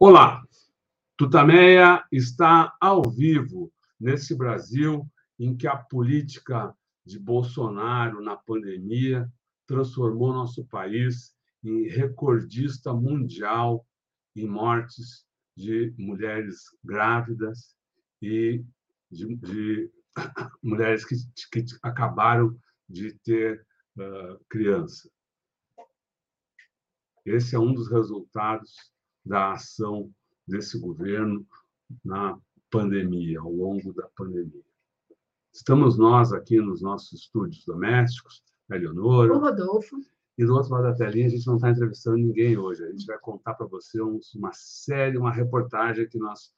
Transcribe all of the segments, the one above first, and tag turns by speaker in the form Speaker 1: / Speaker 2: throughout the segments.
Speaker 1: Olá, Tutameia está ao vivo nesse Brasil em que a política de Bolsonaro na pandemia transformou nosso país em recordista mundial em mortes de mulheres grávidas e de, de mulheres que, que, acabaram de ter uh, criança. Esse é um dos resultados da ação desse governo na pandemia, ao longo da pandemia. Estamos nós aqui nos nossos estúdios domésticos, a Eleonora.
Speaker 2: O Rodolfo.
Speaker 1: E do outro lado da telinha, a gente não está entrevistando ninguém hoje. A gente vai contar para você uma série, uma reportagem que nós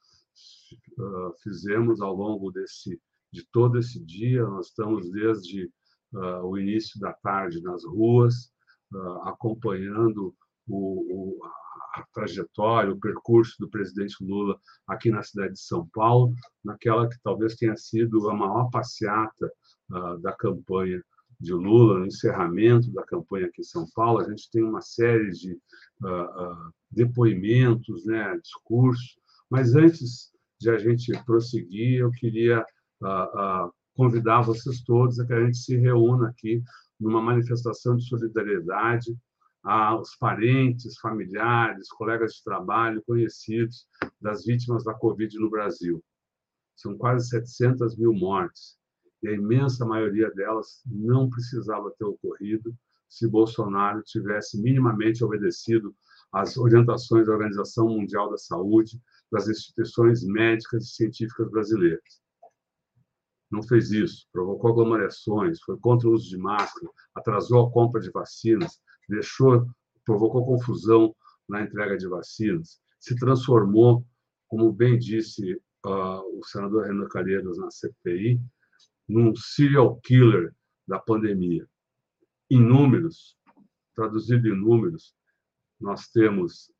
Speaker 1: uh, fizemos ao longo desse, de todo esse dia. Nós estamos desde uh, o início da tarde nas ruas, uh, acompanhando o, o, a trajetória, o percurso do presidente Lula aqui na cidade de São Paulo, naquela que talvez tenha sido a maior passeata uh, da campanha de Lula, no encerramento da campanha aqui em São Paulo. A gente tem uma série de uh, uh, depoimentos, né, discursos, mas antes de a gente prosseguir, eu queria convidar vocês todos a que a gente se reúna aqui numa manifestação de solidariedade aos parentes, familiares, colegas de trabalho, conhecidos das vítimas da Covid no Brasil. São quase 700 mil mortes, e a imensa maioria delas não precisava ter ocorrido se Bolsonaro tivesse minimamente obedecido às orientações da Organização Mundial da Saúde, das instituições médicas e científicas brasileiras. Não fez isso, provocou aglomerações, foi contra o uso de máscara, atrasou a compra de vacinas, deixou, provocou confusão na entrega de vacinas, se transformou, como bem disse uh, o senador Renan Calheiros na CPI, num serial killer da pandemia. Em números, traduzido em números, nós temos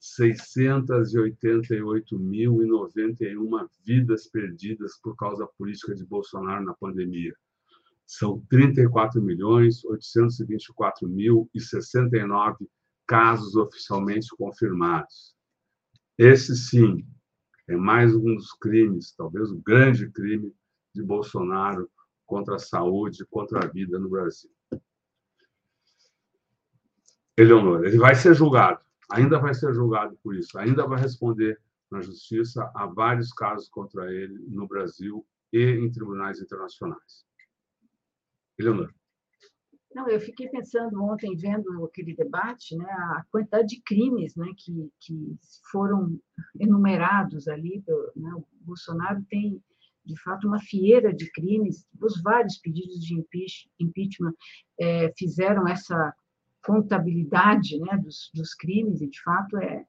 Speaker 1: 688.091 vidas perdidas por causa da política de Bolsonaro na pandemia são 34 milhões 824 mil e 69 casos oficialmente confirmados. Esse sim é mais um dos crimes, talvez o grande crime de Bolsonaro contra a saúde, contra a vida no Brasil. Eleonora, ele vai ser julgado, ainda vai ser julgado por isso, ainda vai responder na justiça a vários casos contra ele no Brasil e em tribunais internacionais. Eleonora.
Speaker 2: Não, eu fiquei pensando ontem, vendo aquele debate, né, a quantidade de crimes né, que, que foram enumerados ali. Né, o Bolsonaro tem, de fato, uma fieira de crimes. Os vários pedidos de impeachment é, fizeram essa contabilidade né, dos, dos crimes, e, de fato, é,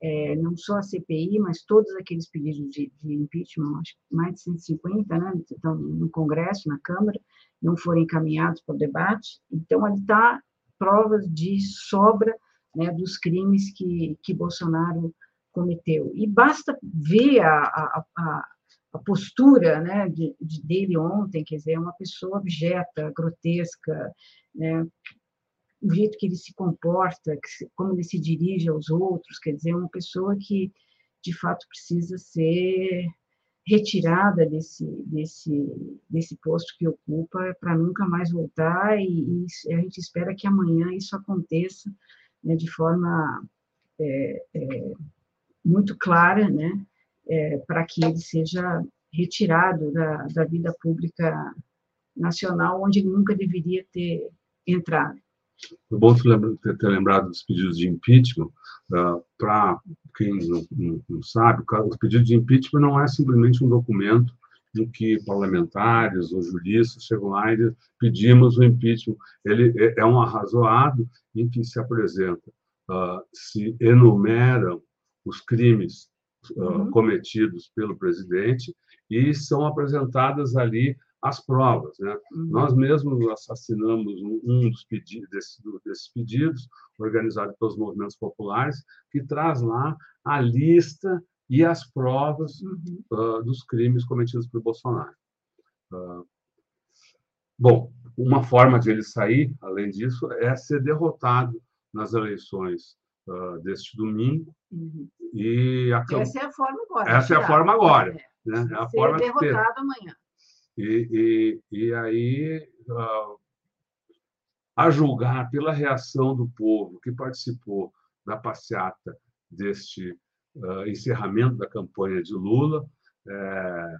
Speaker 2: é, não só a CPI, mas todos aqueles pedidos de, de impeachment, acho que mais de 150, né, estão no Congresso, na Câmara, não foram encaminhados para o debate. Então, ali está provas de sobra né, dos crimes que, que Bolsonaro cometeu. E basta ver a, a, a, a postura né, de, de, dele ontem, quer dizer, é uma pessoa objeta, grotesca, né, o jeito que ele se comporta, como ele se dirige aos outros, quer dizer, é uma pessoa que, de fato, precisa ser retirada desse, desse, desse posto que ocupa para nunca mais voltar e, e, a gente espera que amanhã isso aconteça né, de forma é, é, muito clara, né, é, para que ele seja retirado da, da vida pública nacional, onde ele nunca deveria ter entrado.
Speaker 1: Foi bom ter, lembrado dos pedidos de impeachment. Uh, Para quem não, sabe, o pedido de impeachment não é simplesmente um documento em que parlamentares ou juristas chegam lá e pedimos o impeachment. Ele é, é um arrazoado em que se apresenta, uh, se enumeram os crimes uh, uhum. cometidos pelo presidente e são apresentadas ali as provas. Né? Uhum. Nós mesmos assassinamos um, dos pedidos, desse, desses pedidos, organizado pelos movimentos populares, que traz lá a lista e as provas uhum. uh, dos crimes cometidos por Bolsonaro. Uh, bom, uma forma de ele sair, além disso, é ser derrotado nas eleições uh, deste domingo.
Speaker 2: Uhum.
Speaker 1: E a,
Speaker 2: essa é a forma agora.
Speaker 1: Essa é a forma agora. É. Né?
Speaker 2: É
Speaker 1: a
Speaker 2: forma derrotado amanhã.
Speaker 1: E, e, e aí, uh, a julgar pela reação do povo que participou da passeata deste uh, encerramento da campanha de Lula, é,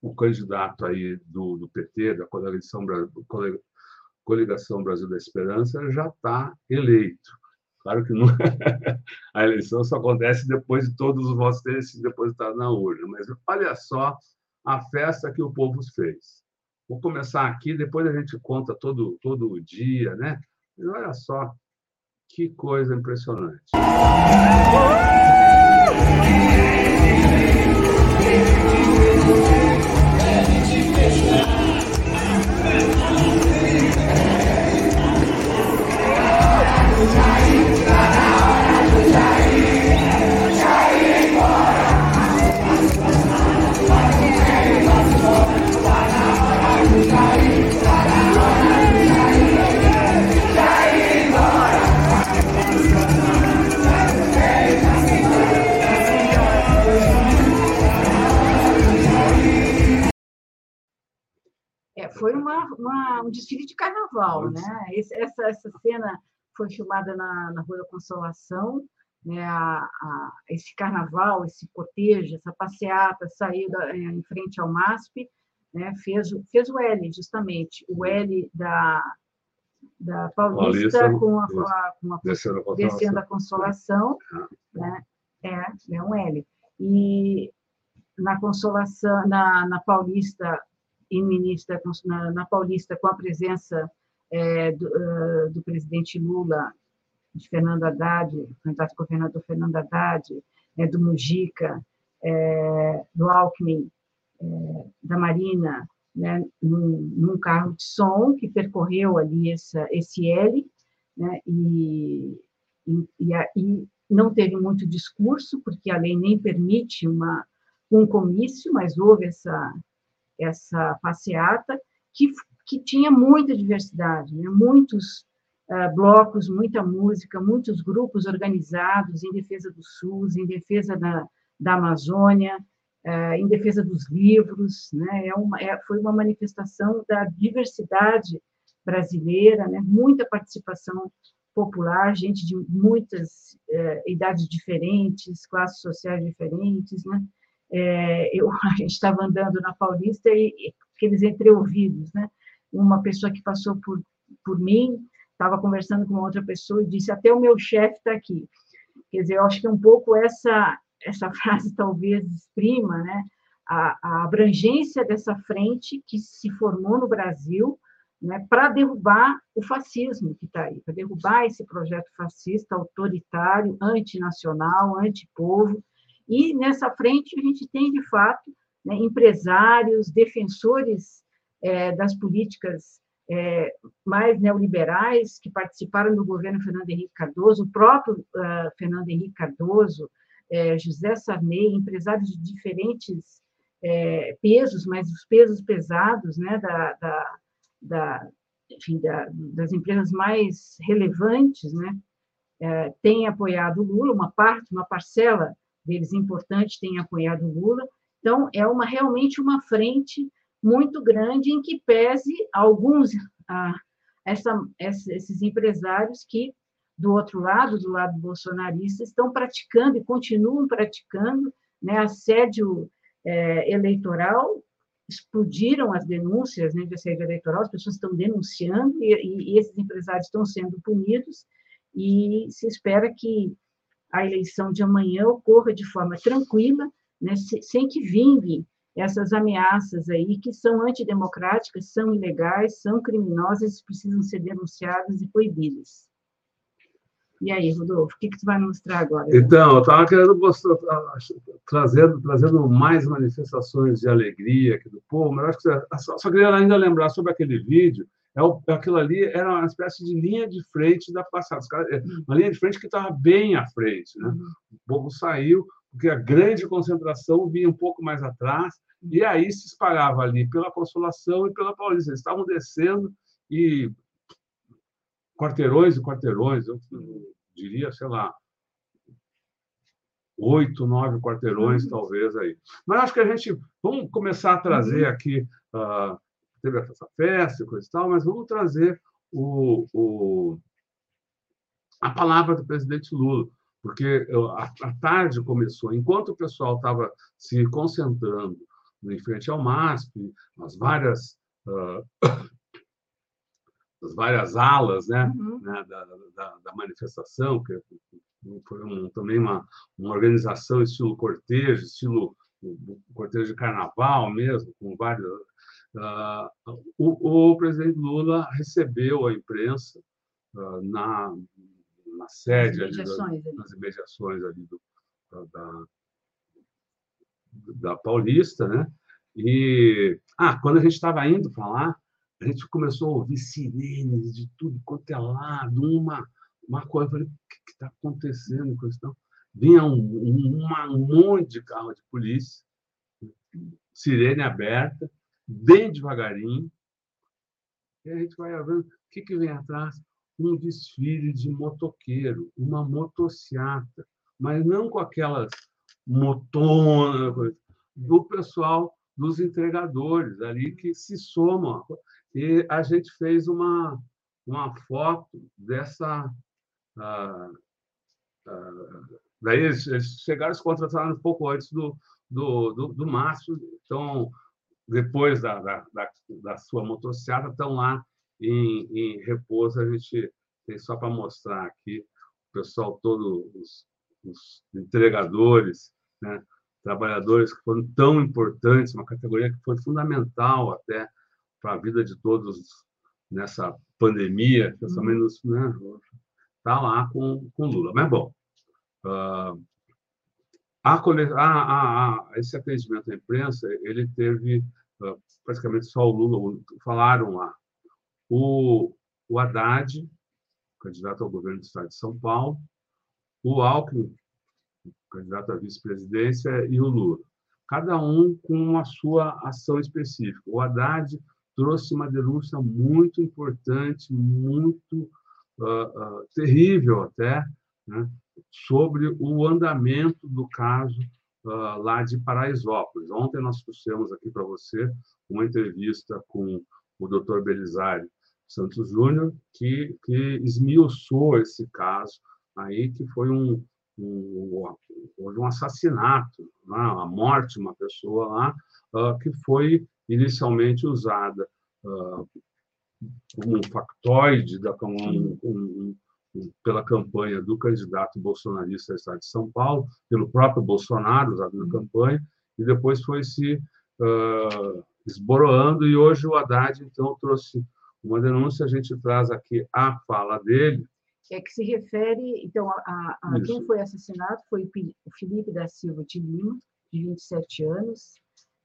Speaker 1: o candidato aí do, do PT, da coligação, coligação Brasil da Esperança, já está eleito. Claro que não... a eleição só acontece depois de todos os votos terem sido depositados na urna, mas olha só a festa que o povo fez. Vou começar aqui, depois a gente conta todo, todo o dia, né? Mas olha só que coisa impressionante.
Speaker 2: Foi uma, uma, um desfile de carnaval, né? Esse, essa, essa cena foi filmada na, na Rua da Consolação, né? A, a, esse carnaval, esse cortejo, essa passeata saiu da, em frente ao MASP, né? fez, fez o L, justamente, o L da, da Paulista, Paulista com a, com a, descendo, a descendo a Consolação, né? é, é um L. E na Consolação, na, na Paulista, em ministra na, na Paulista com a presença é, do, uh, do, presidente Lula, de Fernando Haddad, candidato governador Fernando Haddad, é, do Mujica, do Alckmin, é, da Marina, né, num, num, carro de som que percorreu ali essa, esse L, né, e, e, e, não teve muito discurso, porque a lei nem permite uma, um comício, mas houve essa, essa passeata, que, que tinha muita diversidade, né? muitos uh, blocos, muita música, muitos grupos organizados em defesa do SUS, em defesa da, da Amazônia, uh, em defesa dos livros. Né? É uma, é, foi uma manifestação da diversidade brasileira, né? muita participação popular, gente de muitas uh, idades diferentes, classes sociais diferentes, né? É, eu, a gente estava andando na Paulista e, e aqueles entreouvidos, né? Uma pessoa que passou por, por mim estava conversando com outra pessoa e disse: até o meu chefe está aqui. Quer dizer, eu acho que um pouco essa essa frase talvez exprima, né? A, a abrangência dessa frente que se formou no Brasil, né, para derrubar o fascismo que está aí, para derrubar esse projeto fascista, autoritário, antinacional, antipovo, e nessa frente a gente tem, de fato, né, empresários, defensores é, das políticas é, mais neoliberais que participaram do governo Fernando Henrique Cardoso, o próprio uh, Fernando Henrique Cardoso, é, José Sarney, empresários de diferentes é, pesos, mas os pesos pesados né, da, da, da, enfim, da das empresas mais relevantes, né, é, têm apoiado o Lula, uma parte, uma parcela deles importantes têm apoiado Lula. Então, é uma realmente uma frente muito grande em que pese alguns ah, essa, esses empresários que do outro lado, do lado bolsonarista, estão praticando e continuam praticando né, assédio é, eleitoral. Explodiram as denúncias né, de assédio eleitoral, as pessoas estão denunciando e, e esses empresários estão sendo punidos. E se espera que a eleição de amanhã ocorra de forma tranquila, né, sem que vinguem essas ameaças aí que são antidemocráticas, são ilegais, são criminosas, precisam ser denunciadas e proibidas. E aí, Rodolfo, o que, que tu vai mostrar agora?
Speaker 1: Então, eu estava querendo mostrar, trazendo, trazendo mais manifestações de alegria aqui do povo, mas acho que só, só queria ainda lembrar sobre aquele vídeo é o, aquilo ali era uma espécie de linha de frente da passada. É, uma linha de frente que estava bem à frente. Né? Uhum. O povo saiu, porque a grande concentração vinha um pouco mais atrás, e aí se espalhava ali pela Consolação e pela Paulista. Eles estavam descendo e quarteirões e quarteirões, eu diria, sei lá, oito, nove quarteirões, uhum. talvez, aí. Mas acho que a gente, vamos começar a trazer uhum. aqui, uh, teve essa festa e coisa e tal, mas vamos trazer o, o, a palavra do presidente Lula, porque a, a tarde começou, enquanto o pessoal estava se concentrando em frente ao MASP, nas várias uh, as várias alas né, uhum. né da, da, da, manifestação, que foi um, também uma, uma organização estilo cortejo, estilo cortejo de carnaval mesmo, com vários. Uh, o, o, presidente Lula recebeu a imprensa uh, na, na sede, nas imediações ali, nas imediações ali do, da, da Paulista, né? E ah, quando a gente estava indo para lá, a gente começou a ouvir sirenes de tudo quanto é lado, uma, uma coisa. Eu falei, o que está acontecendo com isso? Então, vinha um, uma, um monte de carro de polícia, sirene aberta, bem devagarinho. E a gente vai vendo o que, que vem atrás? Um desfile de motoqueiro, uma motociata, mas não com aquelas motonas, do pessoal dos entregadores ali que se somam. E a gente fez uma, uma foto dessa. Uh, uh, daí eles, eles chegaram se contrataram um pouco antes do, do, do, do Márcio, então, depois da, da, da, da sua motocicleta, estão lá em, em repouso. A gente tem só para mostrar aqui o pessoal todo, os, os entregadores, né? trabalhadores que foram tão importantes, uma categoria que foi fundamental até para a vida de todos nessa pandemia, principalmente uhum. né, tá lá com com Lula. Mas bom, uh, a, a, a, esse atendimento à imprensa ele teve praticamente só o Lula falaram lá. O, o Haddad, candidato ao governo do Estado de São Paulo, o Alckmin, candidato à vice-presidência, e o Lula. Cada um com a sua ação específica. O Haddad trouxe uma denúncia muito importante, muito uh, uh, terrível até, né, sobre o andamento do caso uh, lá de Paraisópolis. Ontem nós trouxemos aqui para você uma entrevista com o doutor Belisário Santos Júnior, que, que esmiuçou esse caso aí, que foi um, um, um assassinato, né, a morte de uma pessoa lá, que foi inicialmente usada uh, como um factoide da, um, um, pela campanha do candidato bolsonarista do Estado de São Paulo, pelo próprio Bolsonaro, usado na campanha, e depois foi se uh, esboroando, e hoje o Haddad, então, trouxe uma denúncia, a gente traz aqui a fala dele.
Speaker 2: É que se refere, então, a, a quem foi assassinado foi o Felipe da Silva de Lima, de 27 anos,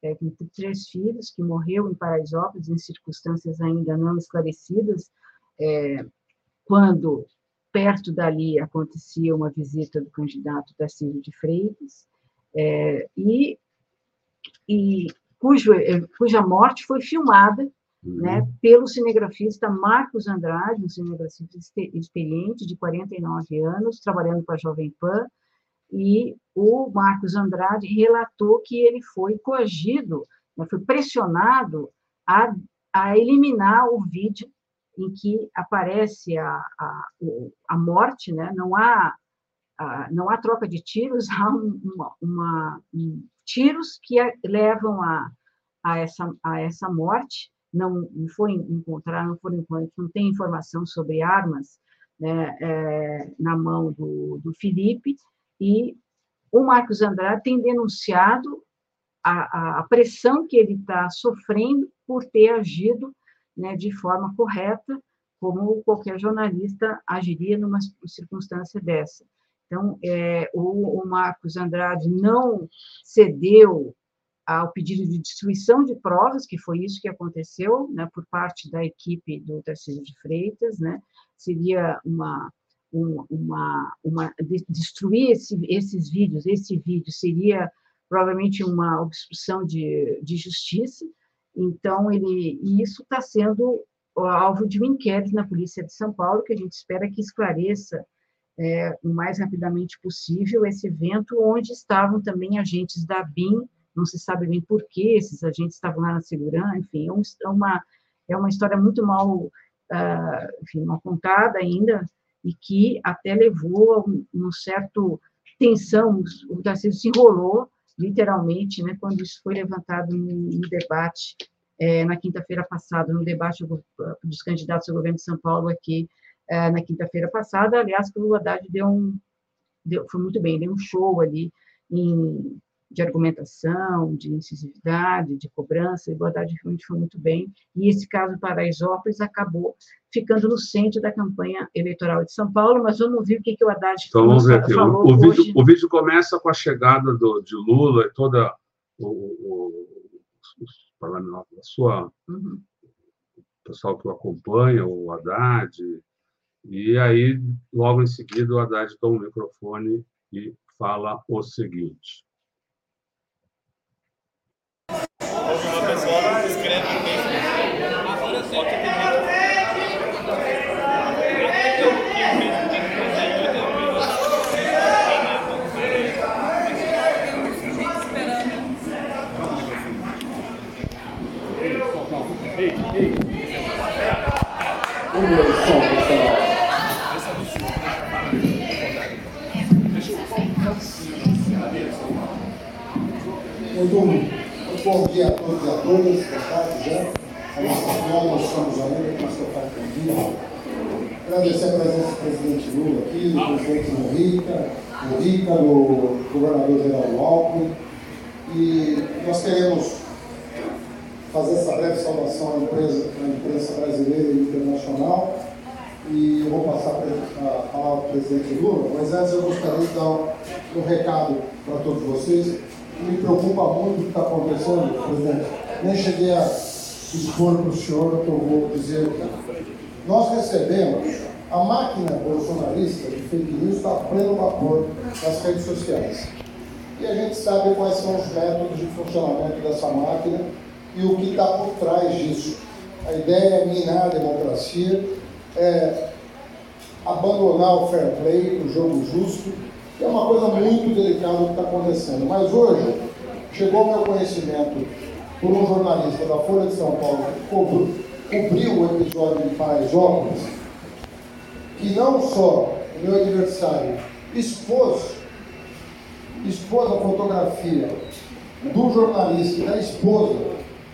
Speaker 2: é, com três filhos, que morreu em Paraisópolis em circunstâncias ainda não esclarecidas, é, quando perto dali acontecia uma visita do candidato Tarcísio de Freitas, é, e, e cujo, é, cuja morte foi filmada uhum. né, pelo cinegrafista Marcos Andrade, um cinegrafista experiente de 49 anos, trabalhando para a Jovem Pan, e o Marcos Andrade relatou que ele foi coagido, né, foi pressionado a, a eliminar o vídeo em que aparece a, a, a morte, né? não, há, a, não há troca de tiros, há uma, uma um, tiros que levam a, a, essa, a essa morte, não, foi encontrar, não encontrar, não tem informação sobre armas né, é, na mão do, do Felipe, e o Marcos Andrade tem denunciado a, a pressão que ele está sofrendo por ter agido né, de forma correta, como qualquer jornalista agiria numa circunstância dessa. Então, é, o, o, Marcos Andrade não cedeu ao pedido de destruição de provas, que foi isso que aconteceu, né, por parte da equipe do Tarcísio de Freitas, né, seria uma uma, uma, destruir esse, esses vídeos, esse vídeo seria provavelmente uma obstrução de, de justiça, então ele, e isso está sendo alvo de um inquérito na Polícia de São Paulo, que a gente espera que esclareça é, o mais rapidamente possível esse evento, onde estavam também agentes da BIM, não se sabe bem por que esses agentes estavam lá na segurança, enfim, é, é uma, é uma história muito mal, uh, enfim, mal contada ainda, e que até levou a um, um certo tensão, o Tarcísio se enrolou, literalmente, né, quando isso foi levantado no, debate é, na quinta-feira passada, no debate dos candidatos ao governo de São Paulo aqui é, na quinta-feira passada. Aliás, que o Haddad deu um, deu, foi muito bem, deu um show ali em, de argumentação, de incisividade, de cobrança, e o Haddad realmente foi muito bem. E esse caso Paraisópolis acabou ficando no centro da campanha eleitoral de São Paulo, mas vamos ver o que, que o Haddad
Speaker 1: então, vamos ver aqui. falou o, o, vídeo, o vídeo começa com a chegada do, de Lula e toda o, o, a sua uhum. pessoal que o acompanha, o Haddad, e aí, logo em seguida, o Haddad toma o microfone e fala o seguinte. Uma pessoa escreve
Speaker 3: Muito, bom dia a todos e a todas, boa tarde já. A nossa nós estamos ainda, mas estou dia. Agradecer a presença do presidente Lula aqui, do presidente Morrica, do Rica, do governador Geraldo Alckmin. E nós queremos fazer essa breve saudação à, empresa, à imprensa brasileira e internacional. E eu vou passar a palavra ao presidente Lula, mas antes eu gostaria de dar um recado para todos vocês me preocupa muito o que está acontecendo, presidente. Nem cheguei a expor para o senhor que eu vou dizer aqui. Nós recebemos a máquina bolsonarista de fake news está pleno vapor nas redes sociais. E a gente sabe quais são os métodos de funcionamento dessa máquina e o que está por trás disso. A ideia é minar a democracia, é abandonar o fair play, o jogo justo, é uma coisa muito delicada que está acontecendo. Mas hoje, chegou ao meu conhecimento por um jornalista da Folha de São Paulo que cobriu o episódio de Paraisópolis, que não só o meu adversário expôs, expôs a fotografia do jornalista e da esposa,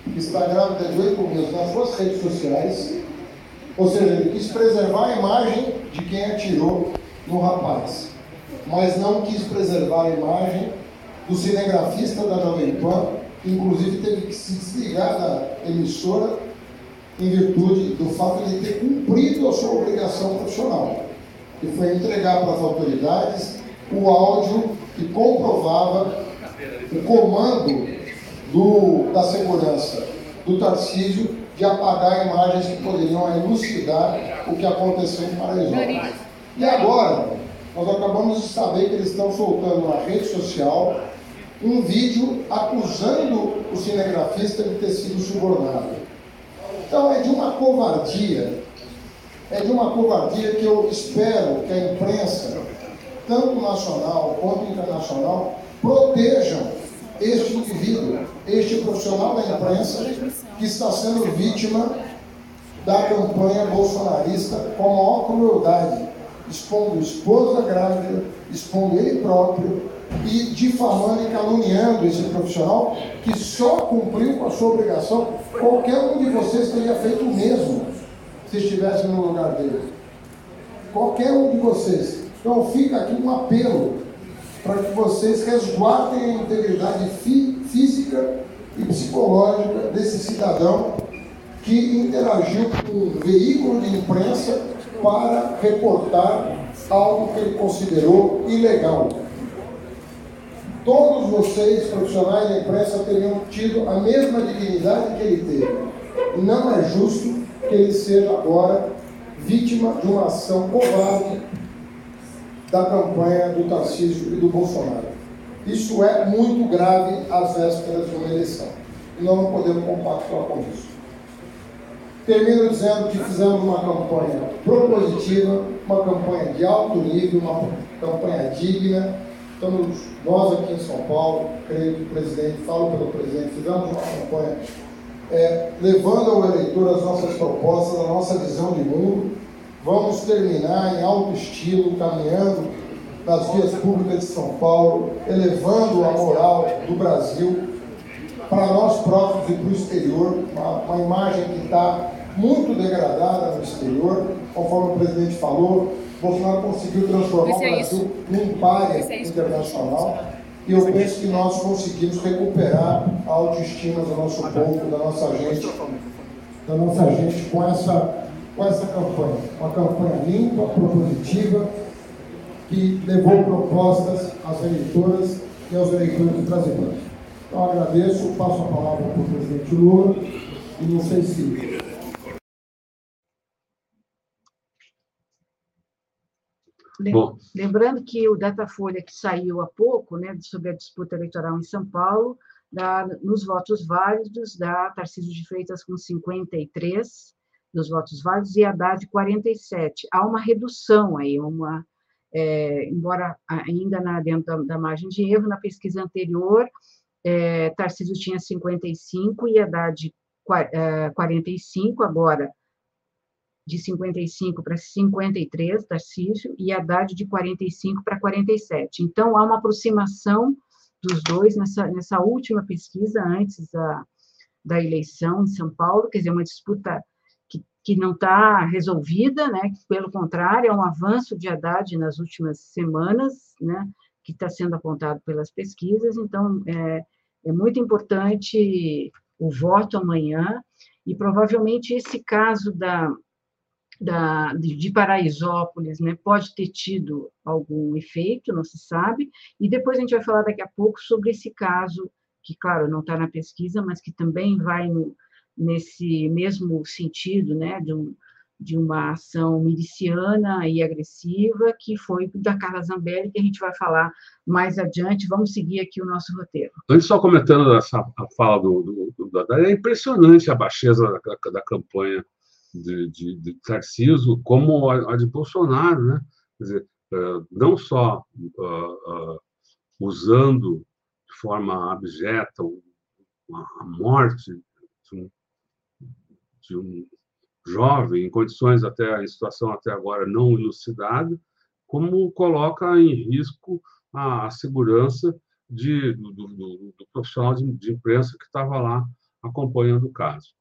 Speaker 3: que está grávida de oito meses, nas suas redes sociais, ou seja, ele quis preservar a imagem de quem atirou no rapaz mas não quis preservar a imagem do cinegrafista da Jovem Pan, inclusive teve que se desligar da emissora em virtude do fato de ter cumprido a sua obrigação profissional, que foi entregar para as autoridades o áudio que comprovava o comando do, da segurança do Tarcísio de apagar imagens que poderiam elucidar o que aconteceu em Paraisópolis. E agora, nós acabamos de saber que eles estão soltando na rede social um vídeo acusando o cinegrafista de ter sido subornado. Então é de uma covardia, é de uma covardia que eu espero que a imprensa, tanto nacional quanto internacional, protejam este indivíduo, este profissional da imprensa que está sendo vítima da campanha bolsonarista com a maior crueldade expondo esposa grávida, expondo ele próprio e difamando e caluniando esse profissional que só cumpriu com a sua obrigação. Qualquer um de vocês teria feito o mesmo se estivesse no lugar dele. Qualquer um de vocês. Então fica aqui um apelo para que vocês resguardem a integridade fí física e psicológica desse cidadão que interagiu com um veículo de imprensa para reportar algo que ele considerou ilegal. Todos vocês, profissionais da imprensa, teriam tido a mesma dignidade que ele teve. Não é justo que ele seja agora vítima de uma ação covarde da campanha do Tarcísio e do Bolsonaro. Isso é muito grave às vésperas de uma eleição. E nós não podemos compactuar com isso. Termino dizendo que fizemos uma campanha propositiva, uma campanha de alto nível, uma campanha digna. Estamos, nós aqui em São Paulo, creio que o presidente, falo pelo presidente, fizemos uma campanha é, levando ao eleitor as nossas propostas, a nossa visão de mundo. Vamos terminar em alto estilo, caminhando nas vias públicas de São Paulo, elevando a moral do Brasil para nós próprios e para o exterior, uma, uma imagem que está muito degradada no exterior, conforme o presidente falou, Bolsonaro conseguiu transformar o é Brasil num párea é internacional. E eu penso que nós conseguimos recuperar a autoestima do nosso povo, da nossa gente, da nossa gente com essa, com essa campanha. Uma campanha limpa, propositiva, que levou propostas às eleitoras e aos eleitores brasileiros. Então agradeço, passo a palavra para o presidente Lula e não sei se
Speaker 2: Bom. Lembrando que o Datafolha que saiu há pouco, né, sobre a disputa eleitoral em São Paulo, nos votos válidos, dá Tarcísio de Freitas com 53 dos votos válidos e Haddad 47. Há uma redução aí, uma, é, embora ainda na, dentro da, da, margem de erro, na pesquisa anterior, é, Tarcísio tinha 55 e Haddad 45, é, agora de 55 para 53, Tarcísio, e Haddad de 45 para 47. Então, há uma aproximação dos dois nessa, nessa última pesquisa, antes da, da eleição em São Paulo, quer dizer, uma disputa que, que não está resolvida, né, pelo contrário, é um avanço de Haddad nas últimas semanas, né, que está sendo apontado pelas pesquisas, então, é, é muito importante o voto amanhã, e provavelmente esse caso da, da, de Paraisópolis né, pode ter tido algum efeito, não se sabe, e depois a gente vai falar daqui a pouco sobre esse caso, que, claro, não está na pesquisa, mas que também vai no, nesse mesmo sentido, né, de, um, de uma ação miliciana e agressiva, que foi da Carla Zambelli, que a gente vai falar mais adiante. Vamos seguir aqui o nosso roteiro.
Speaker 1: Antes, só comentando essa, a fala do, do, do, é impressionante a baixeza da, da campanha de, de, de Tarciso como a, a, de Bolsonaro, né? Quer dizer, uh, não só uh, uh, usando de forma abjeta a morte de um, de um jovem em condições até em situação até agora não elucidada, como coloca em risco a, a segurança de, do, do, do profissional de, de imprensa que estava lá acompanhando o caso.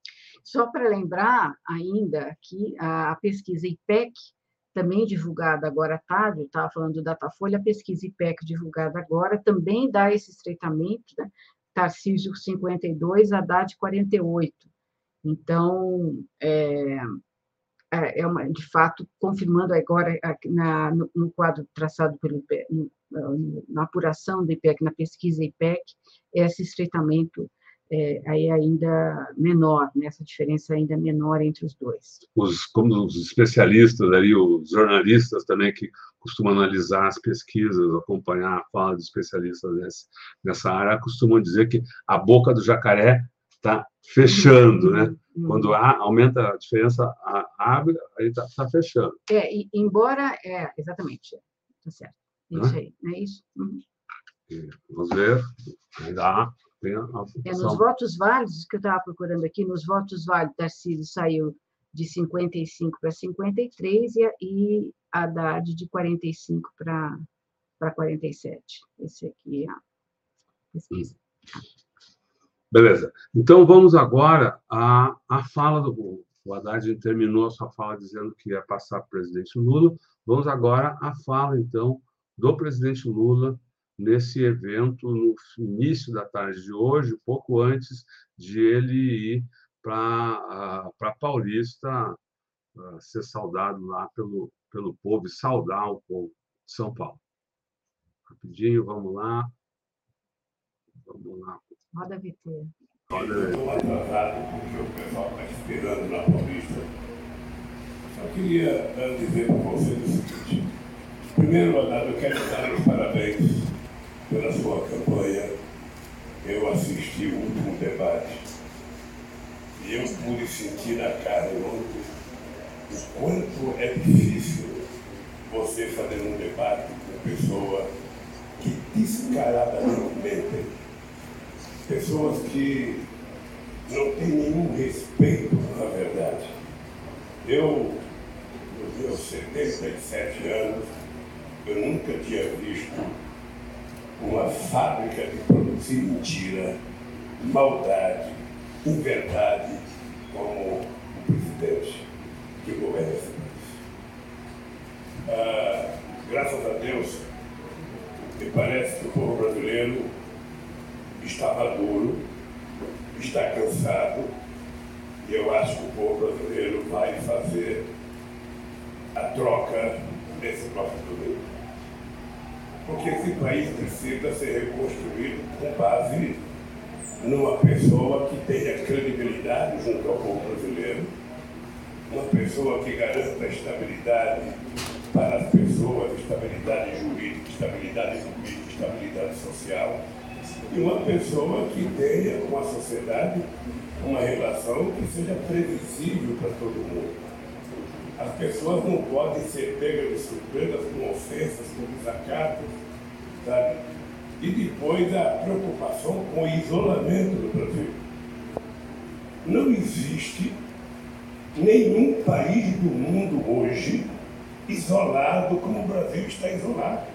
Speaker 2: Só para lembrar ainda que a pesquisa IPEC, também divulgada agora à tarde, estava falando do Datafolha, a pesquisa IPEC divulgada agora também dá esse estreitamento, né? Tarcísio 52, Haddad 48. Então, é, é, é uma, de fato, confirmando agora na, no, no quadro traçado pelo IPEC, na apuração do IPEC, na pesquisa IPEC, esse estreitamento é, aí ainda menor, né? essa diferença ainda menor entre os dois.
Speaker 1: Os, como os especialistas ali, os jornalistas também que costumam analisar as pesquisas, acompanhar a fala dos especialistas nessa, nessa área, costumam dizer que a boca do jacaré está fechando, né? Uhum. Quando há, aumenta a diferença, a, abre, aí está tá fechando.
Speaker 2: É, e, embora, é, exatamente, está certo, é isso aí, não é isso? Uhum.
Speaker 1: Vamos ver, ainda há
Speaker 2: é, nos votos válidos, que eu estava procurando aqui, nos votos válidos, Tarcísio saiu de 55 para 53 e, e Haddad de 45 para, para 47. Esse aqui é a pesquisa.
Speaker 1: Beleza. Então, vamos agora à, à fala do. O Haddad terminou a sua fala dizendo que ia passar para o presidente Lula. Vamos agora à fala, então, do presidente Lula nesse evento no início da tarde de hoje, pouco antes de ele ir para para Paulista ser saudado lá pelo pelo povo e saudar o povo de São Paulo. Rapidinho, vamos lá.
Speaker 2: Vamos lá. Roda VT.
Speaker 1: Roda VT. Estou
Speaker 4: atrasado, porque o pessoal está esperando na Paulista. Só queria eh, dizer para vocês o seguinte. Primeiro, eu quero dar os parabéns pela sua campanha, eu assisti o último debate. eu pude sentir na carne ontem o quanto é difícil você fazer um debate com pessoa que descaradamente pessoas que não têm nenhum respeito na verdade. Eu, nos meus 77 anos, eu nunca tinha visto uma fábrica de produzir mentira, maldade, inverdade, como o presidente que governa esse país. Ah, graças a Deus, me parece que o povo brasileiro está maduro, está cansado, e eu acho que o povo brasileiro vai fazer a troca desse próximo domingo. Porque esse país precisa ser reconstruído com base numa pessoa que tenha credibilidade junto ao povo brasileiro, uma pessoa que garanta estabilidade para as pessoas, estabilidade jurídica, estabilidade política, estabilidade social, e uma pessoa que tenha com a sociedade uma relação que seja previsível para todo mundo. As pessoas não podem ser pegas de surpresa com ofensas, com desacatos, sabe? E depois a preocupação com o isolamento do Brasil. Não existe nenhum país do mundo hoje isolado como o Brasil está isolado.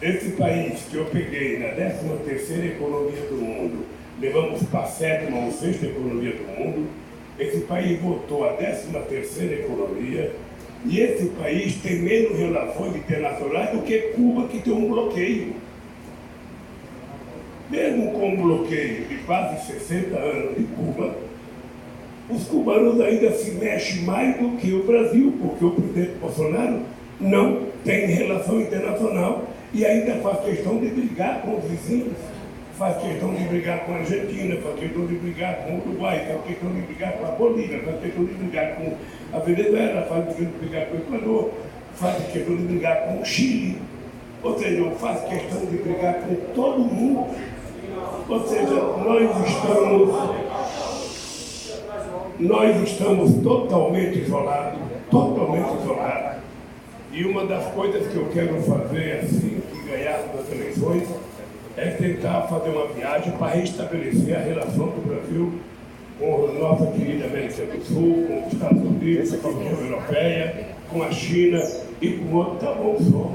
Speaker 4: Esse país que eu peguei na 13 terceira economia do mundo, levamos para a sétima ou sexta economia do mundo, esse país voltou à 13 terceira economia, e esse país tem menos relações internacionais do que Cuba, que tem um bloqueio. Mesmo com um bloqueio de quase 60 anos de Cuba, os cubanos ainda se mexem mais do que o Brasil, porque o presidente Bolsonaro não tem relação internacional e ainda faz questão de brigar com os vizinhos, faz questão de brigar com a Argentina, faz questão de brigar com o Uruguai, faz questão de brigar com a Bolívia, faz questão de brigar com a Venezuela, faz questão de brigar com o Equador, faz questão de brigar com o Chile, ou seja, faz questão de brigar com todo mundo. Ou seja, nós estamos nós estamos totalmente isolados, totalmente isolados. E uma das coisas que eu quero fazer assim que ganharmos as eleições é tentar fazer uma viagem para restabelecer a relação do Brasil com a nossa querida América do Sul, com os Estados Unidos, com a União Europeia, com a China e com outro tá bom só.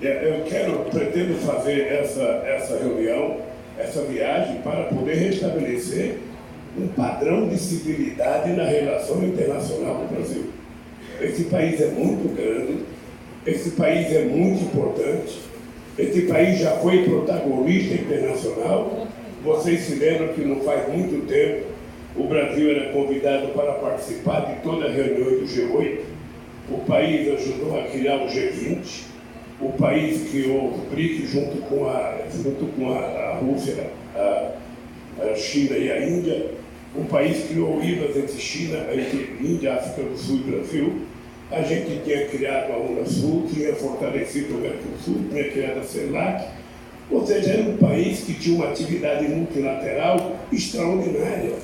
Speaker 4: É, eu quero, pretendo fazer essa, essa reunião essa viagem para poder restabelecer um padrão de civilidade na relação internacional do Brasil. Esse país é muito grande, esse país é muito importante, esse país já foi protagonista internacional. Vocês se lembram que não faz muito tempo o Brasil era convidado para participar de toda a reunião do G8. O país ajudou a criar o G20 o país criou o BRIC junto com a, junto com a, a Rússia, a, a, China e a Índia. O país criou IVAS entre China, entre Índia, África do Sul e Brasil. A gente tinha criado a Unasul, tinha fortalecido o Mercosul, tinha criado a CELAC. Ou seja, era um país que tinha uma atividade multilateral extraordinária.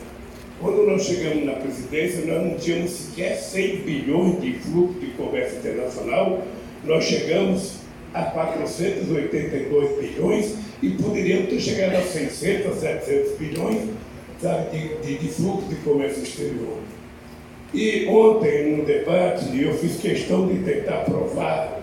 Speaker 4: Quando nós chegamos na presidência, nós não tínhamos sequer 100 bilhões de fluxo de comércio internacional. Nós chegamos a 482 bilhões e poderiam ter chegado a 600, 700 bilhões sabe, de, de, de fluxo de comércio exterior. E ontem, no debate, eu fiz questão de tentar provar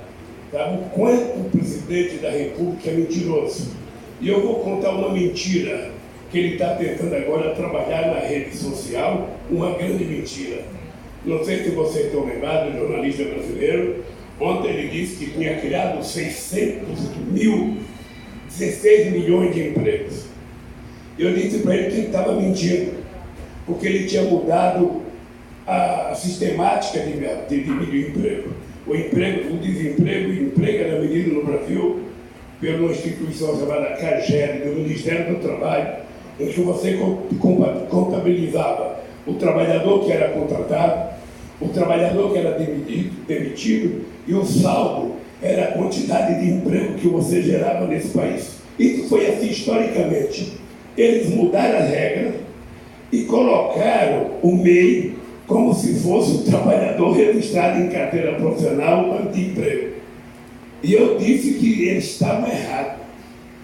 Speaker 4: sabe, o quanto o presidente da República é mentiroso. E eu vou contar uma mentira que ele está tentando agora trabalhar na rede social, uma grande mentira. Não sei se vocês estão lembrados, jornalista brasileiro, Ontem ele disse que tinha criado 600 mil, 16 milhões de empregos. Eu disse para ele que ele estava mentindo, porque ele tinha mudado a sistemática de, de, de emprego. O emprego, o desemprego e o emprego era medido no Brasil uma instituição chamada CAGED, do Ministério do Trabalho, em que você contabilizava o trabalhador que era contratado, o trabalhador que era demitido, demitido e o saldo era a quantidade de emprego que você gerava nesse país. Isso foi assim historicamente. eles mudaram a regra e colocaram o MEI como se fosse um trabalhador registrado em carteira profissional anti-emprego. E eu disse que eles estavam errados,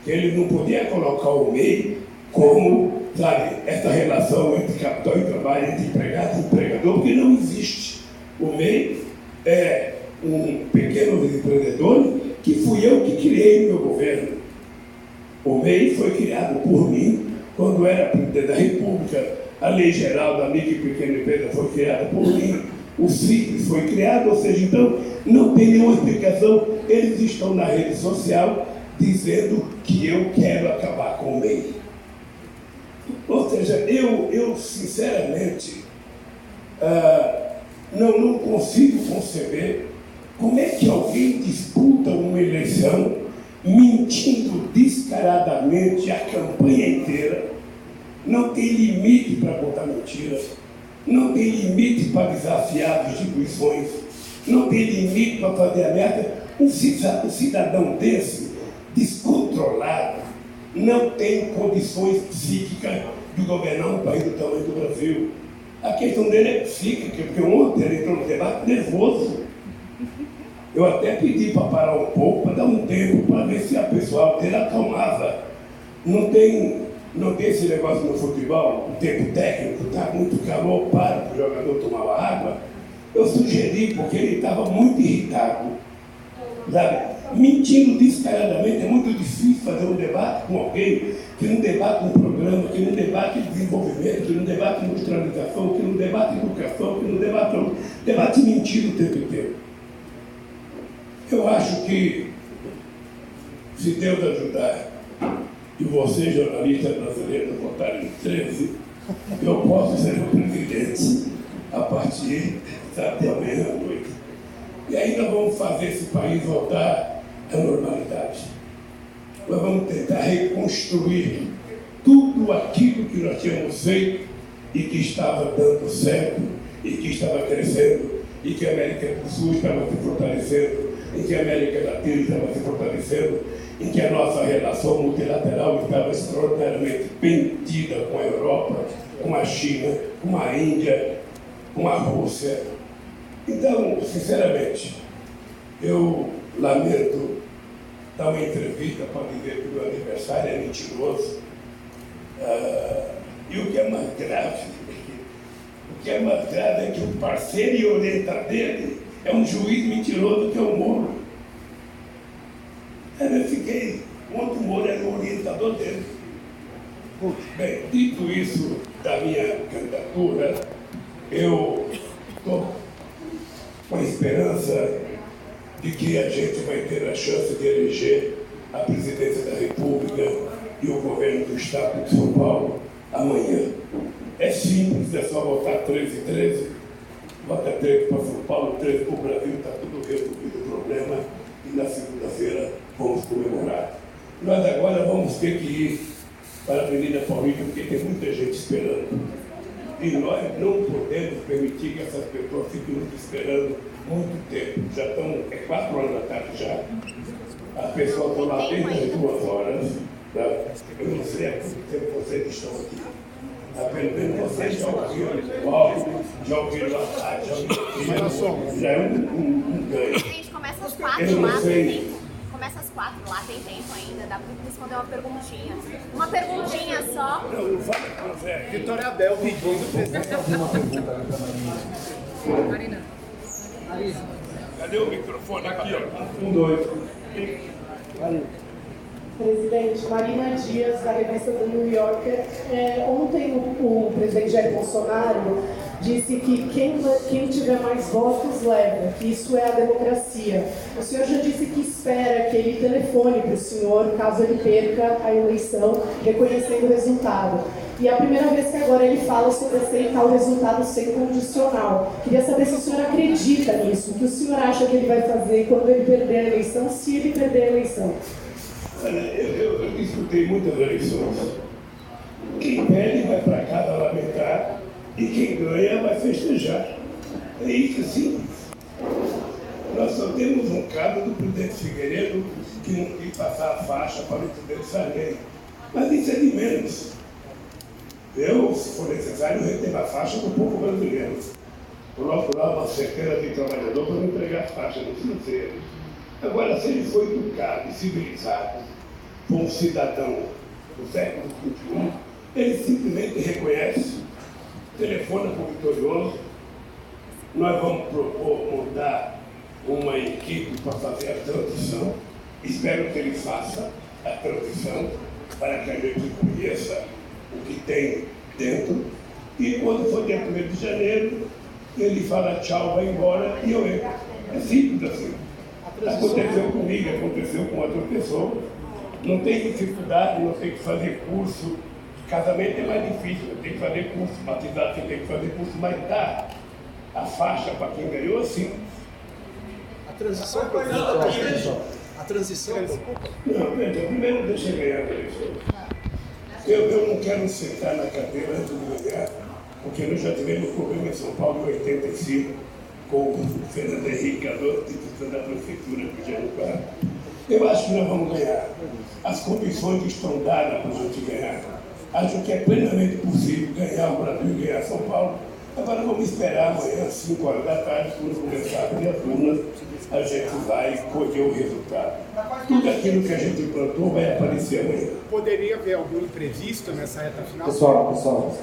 Speaker 4: que eles não podiam colocar o MEI como, sabe, essa relação entre capital e trabalho, entre empregado e empregador, porque não existe. O MEI é um pequeno empreendedor que fui eu que criei meu governo. O MEI foi criado por mim quando era presidente da República. A Lei Geral da Micro e Pequena Empresa foi criada por mim. O CITES foi criado, ou seja, então não tem nenhuma explicação. Eles estão na rede social dizendo que eu quero acabar com o MEI. Ou seja, eu, eu sinceramente ah, não, não consigo conceber como é que alguém disputa uma eleição mentindo descaradamente a campanha inteira? Não tem limite para botar mentiras, não tem limite para desafiar instituições, não tem limite para fazer a meta. Um cidadão desse, descontrolado, não tem condições psíquicas de governar um país do tamanho do Brasil. A questão dele é psíquica, porque ontem ele entrou no debate nervoso. Eu até pedi para parar um pouco, para dar um tempo, para ver se a pessoa dele acalmava. Não tem, não tem esse negócio no futebol, o tempo técnico, está muito calor, para o jogador tomar água. Eu sugeri, porque ele estava muito irritado. Sabe? Mentindo descaradamente, é muito difícil fazer um debate com alguém que não debate um programa, que não debate desenvolvimento, que não debate industrialização, que não debate educação, que não debate. Debate mentira o tempo inteiro. Eu acho que, se Deus ajudar, e vocês, jornalistas brasileiros, votarem 13, eu posso ser o presidente a partir da meia-noite. E nós vamos fazer esse país voltar à normalidade. Nós vamos tentar reconstruir tudo aquilo que nós tínhamos feito e que estava dando certo, e que estava crescendo, e que a América do Sul estava se fortalecendo, em que a América Latina estava se fortalecendo, em que a nossa relação multilateral estava extraordinariamente pendida com a Europa, com a China, com a Índia, com a Rússia. Então, sinceramente, eu lamento dar uma entrevista para dizer que o meu aniversário é mentiroso. Uh, e o que é mais grave, o que é mais grave é que o parceiro e orientador dele é um juiz mentiroso que é o Moro. Eu fiquei, ontem o Moro era o orientador dele. Bem, dito isso da minha candidatura, eu estou com a esperança de que a gente vai ter a chance de eleger a presidência da República e o governo do Estado de São Paulo amanhã. É simples, é só votar 13 e 13 Bota 13 para São Paulo, 13 para o Brasil, está tudo resolvido o problema e na segunda-feira vamos comemorar. Nós agora vamos ter que ir para a Avenida Paulista, porque tem muita gente esperando. E nós não podemos permitir que essas pessoas fiquem nos esperando muito tempo. Já estão, é quatro horas da tarde já. As pessoas estão lá desde as duas horas. Tá? Eu não sei há quanto tempo vocês estão aqui. Pelo menos vocês já ouviram o áudio, já ouviram a tarde, já é um, um, um ganho.
Speaker 5: Gente, começa às quatro lá, tem tempo. Começa às quatro lá, tem tempo ainda. Dá pra responder uma perguntinha. Uma perguntinha só.
Speaker 4: Não.
Speaker 6: Vitória Abel pedindo fazer uma pergunta
Speaker 4: para Marina. Marina. Cadê o microfone? Aqui, ó. Um, dois.
Speaker 6: Marina.
Speaker 7: Presidente, Marina Dias, da revista do New Yorker. É, ontem o, o, presidente Jair Bolsonaro disse que quem, quem tiver mais votos leva, que isso é a democracia. O senhor já disse que espera que ele telefone para o senhor caso ele perca a eleição, reconhecendo o resultado. E é a primeira vez que agora ele fala sobre aceitar o resultado sem condicional. Queria saber se o senhor acredita nisso, o que o senhor acha que ele vai fazer quando ele perder a eleição, se ele perder a eleição.
Speaker 4: Eu, eu, eu muitas eleições. Quem perde vai para casa lamentar e quem ganha vai festejar. É isso simples. Nós só temos um caso do presidente Figueiredo que não quis passar a faixa para o presidente Sarney. Mas isso é de menos. Eu, se for necessário, retiro a faixa do povo brasileiro. Coloco lá uma certeza de trabalhador para entregar a faixa, precisa ser. Agora, se ele foi educado e civilizado, como um cidadão do século XXI, ele simplesmente reconhece, telefona para o vitorioso, nós vamos propor montar uma equipe para fazer a transição. Espero que ele faça a transição para que a gente conheça o que tem dentro. E quando for dia 1 de janeiro, ele fala tchau, vai embora e eu entro. É simples assim. Aconteceu comigo, aconteceu com outra pessoa. Não tem dificuldade, não tem que fazer curso. Casamento é mais difícil, tem que fazer curso, batizado você tem que fazer curso, mas dá a faixa para quem ganhou, sim.
Speaker 6: A transição para o A transição.
Speaker 4: Não, veja, primeiro deixa eu ganhar a eleição. Eu, eu não quero sentar na cadeira antes de ganhar, porque nós já tivemos problema em São Paulo em 85, com o Fernando Henrique Cardoso, titular da prefeitura de Januquara. Eu acho que nós vamos ganhar. As condições estão dadas para a gente ganhar. Acho que é plenamente possível ganhar o Brasil e ganhar São Paulo Agora vamos esperar amanhã, às 5 horas da tarde, quando começar a abrir as urnas, a gente vai colher o resultado. Tudo aquilo que a gente plantou vai aparecer amanhã.
Speaker 6: Poderia haver algum imprevisto nessa reta final?
Speaker 8: Pessoal, pessoal,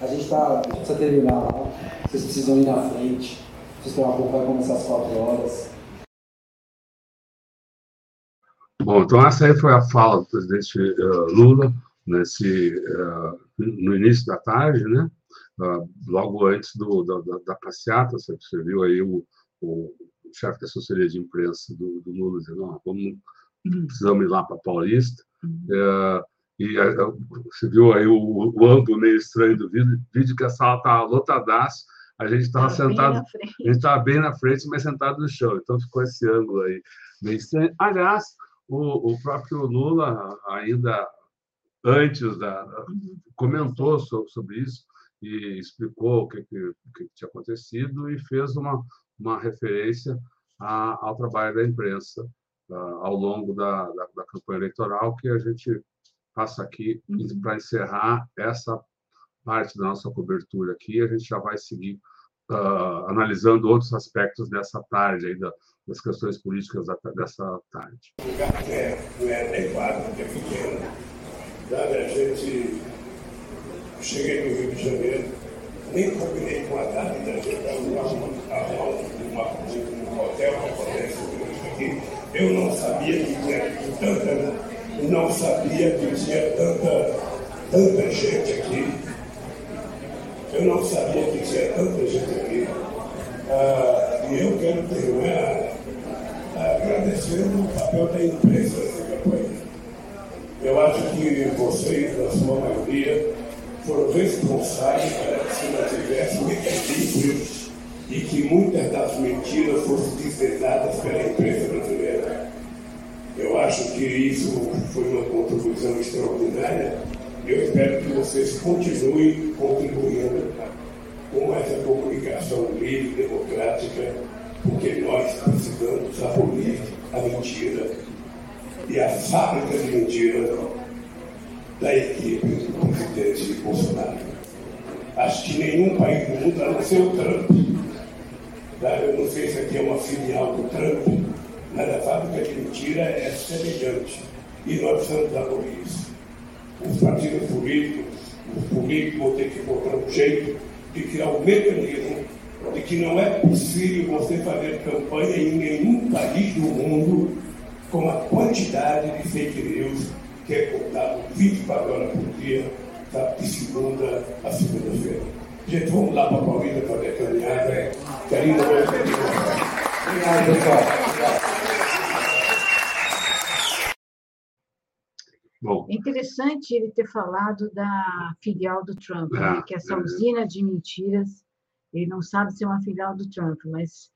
Speaker 8: a gente está. precisa terminar lá. Vocês precisam ir na frente. Vocês um pouco, vai começar às 4 horas.
Speaker 1: Bom, então essa aí foi a fala do presidente uh, Lula nesse, uh, no início da tarde, né? uh, logo antes do, da, da, passeata, você, viu aí o, o chefe da assessoria de imprensa do, do Lula dizendo, não, vamos, precisamos ir lá para Paulista. Uh, e uh, você viu aí o, o ângulo meio estranho do vídeo, vídeo que a sala está lotadaço, a gente estava sentado, a gente estava bem na frente, mas sentado no chão, então ficou esse ângulo aí meio estranho. Aliás, o, o próprio Lula ainda antes da comentou sobre, isso e explicou o que, que, que tinha acontecido e fez uma, uma referência a, ao trabalho da imprensa a, ao longo da, da, da, campanha eleitoral, que a gente passa aqui uhum. para encerrar essa parte da nossa cobertura aqui. A gente já vai seguir uh, analisando outros aspectos dessa tarde, aí, da, das questões políticas dessa tarde.
Speaker 4: O lugar é, não é adequado, que é pequeno. Sabe, a gente Cheguei no Rio de Janeiro, nem combinei com a data da gente arrumar um hotel para poder subir isso aqui. Eu não sabia que tinha tanta, não sabia que tinha tanta, tanta gente aqui. Eu não sabia que tinha tanta gente aqui. Ah, e eu quero terminar agradecendo o papel da imprensa nessa campanha. Eu acho que vocês, na sua maioria, foram responsáveis para que se mantivesse um equilíbrio e que muitas das mentiras fossem desvendadas pela imprensa brasileira. Eu acho que isso foi uma contribuição extraordinária e eu espero que vocês continuem contribuindo com essa comunicação livre, democrática, porque nós precisamos abolir a mentira e a fábrica de mentira da equipe do presidente Bolsonaro. Acho que nenhum país do mundo, a não ser o Trump, tá? eu não sei se aqui é uma filial do Trump, mas a fábrica de mentira é semelhante. E nós precisamos abolir isso. Os partidos políticos, os políticos vão ter que encontrar um jeito de criar um mecanismo de que não é possível você fazer campanha em nenhum país do mundo com a quantidade de fake news que é contado 24 horas por dia, tá? de segunda a segunda-feira. Gente, vamos lá para a Paulina fazer a caminhada. Carinho, Obrigado, pessoal.
Speaker 2: Bom. É interessante ele ter falado da filial do Trump, né? ah, que essa é. usina de mentiras, ele não sabe se é uma filial do Trump, mas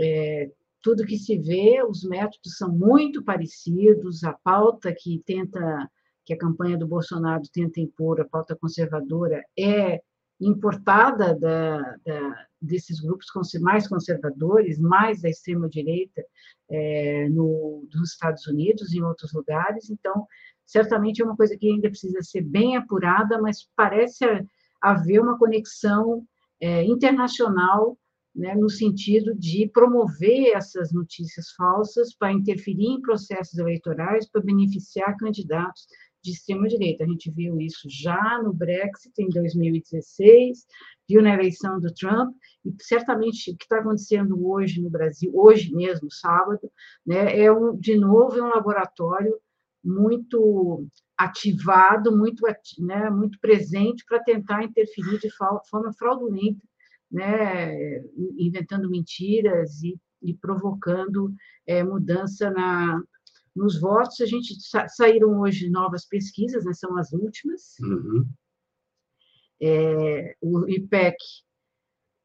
Speaker 2: é, tudo que se vê, os métodos são muito parecidos, a pauta que tenta, que a campanha do Bolsonaro tenta impor, a pauta conservadora, é importada da, da, desses grupos mais conservadores, mais da extrema-direita é, no, nos Estados Unidos em outros lugares. Então, certamente é uma coisa que ainda precisa ser bem apurada, mas parece haver uma conexão é, internacional né, no sentido de promover essas notícias falsas para interferir em processos eleitorais, para beneficiar candidatos de extrema-direita. A gente viu isso já no Brexit, em 2016, viu na eleição do Trump, e certamente o que está acontecendo hoje no Brasil, hoje mesmo, sábado, né, é um, de novo é um laboratório muito ativado, muito, né, muito presente para tentar interferir de forma fraudulenta, né, inventando mentiras e, e provocando é, mudança na, nos votos. A gente sa saíram hoje novas pesquisas, né, são as últimas.
Speaker 1: Uhum.
Speaker 2: É, o IPEC,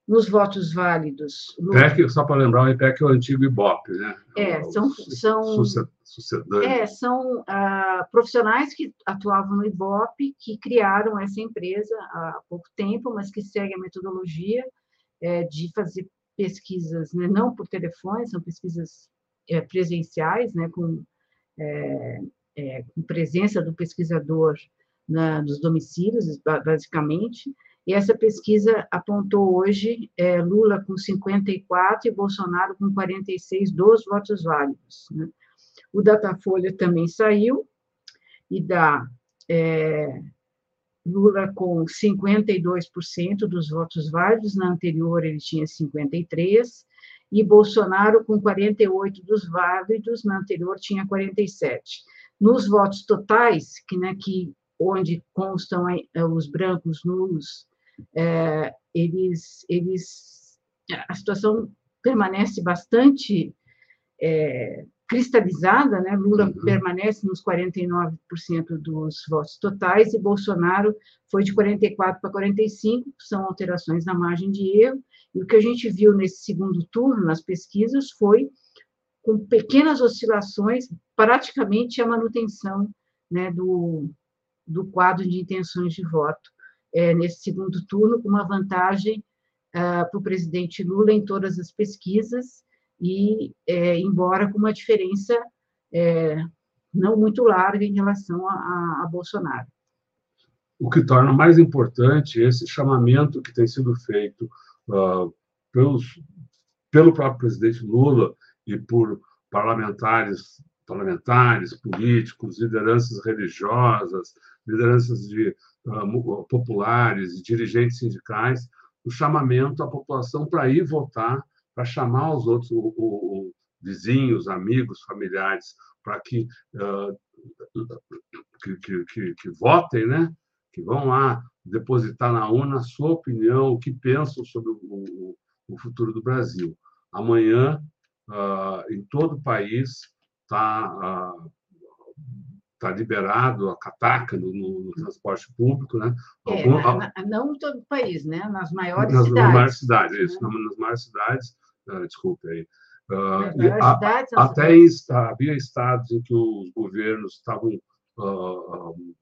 Speaker 2: nos votos válidos.
Speaker 1: No... IPEC, só para lembrar, o IPEC é o antigo IBOP, né?
Speaker 2: É, são, são, é, são ah, profissionais que atuavam no IBOP, que criaram essa empresa há pouco tempo, mas que segue a metodologia é, de fazer pesquisas, né, não por telefone, são pesquisas é, presenciais, né, com é, é, com presença do pesquisador na, nos domicílios, basicamente, e essa pesquisa apontou hoje é, Lula com 54 e Bolsonaro com 46 dos votos válidos. Né? O Datafolha também saiu e dá é, Lula com 52% dos votos válidos, na anterior ele tinha 53%, e Bolsonaro com 48 dos válidos, na anterior tinha 47. Nos votos totais, que, né, que onde constam os brancos nulos, é, eles, eles, a situação permanece bastante é, cristalizada, né? Lula uhum. permanece nos 49% dos votos totais e Bolsonaro foi de 44 para 45, são alterações na margem de erro, e o que a gente viu nesse segundo turno, nas pesquisas, foi, com pequenas oscilações, praticamente a manutenção né, do, do quadro de intenções de voto é, nesse segundo turno, com uma vantagem ah, para o presidente Lula em todas as pesquisas, e é, embora com uma diferença é, não muito larga em relação a, a, a Bolsonaro.
Speaker 1: O que torna mais importante esse chamamento que tem sido feito uh, pelos, pelo próprio presidente Lula e por parlamentares, parlamentares, políticos, lideranças religiosas, lideranças de, populares, dirigentes sindicais, o chamamento à população para ir votar, para chamar os outros o, o, o, vizinhos, amigos, familiares, para que, uh, que, que, que, que votem, né? que vão lá depositar na urna a sua opinião, o que pensam sobre o, o futuro do Brasil. Amanhã, uh, em todo o país, está tá liberado a cataca no, no, transporte público, né?
Speaker 2: É, Algum, na, não em todo o país, né? Nas maiores
Speaker 1: nas,
Speaker 2: cidades. Nas
Speaker 1: maiores cidades, isso, né? nas maiores cidades, uh, desculpe aí. Uh, a, até em, havia estados em que os governos estavam uh,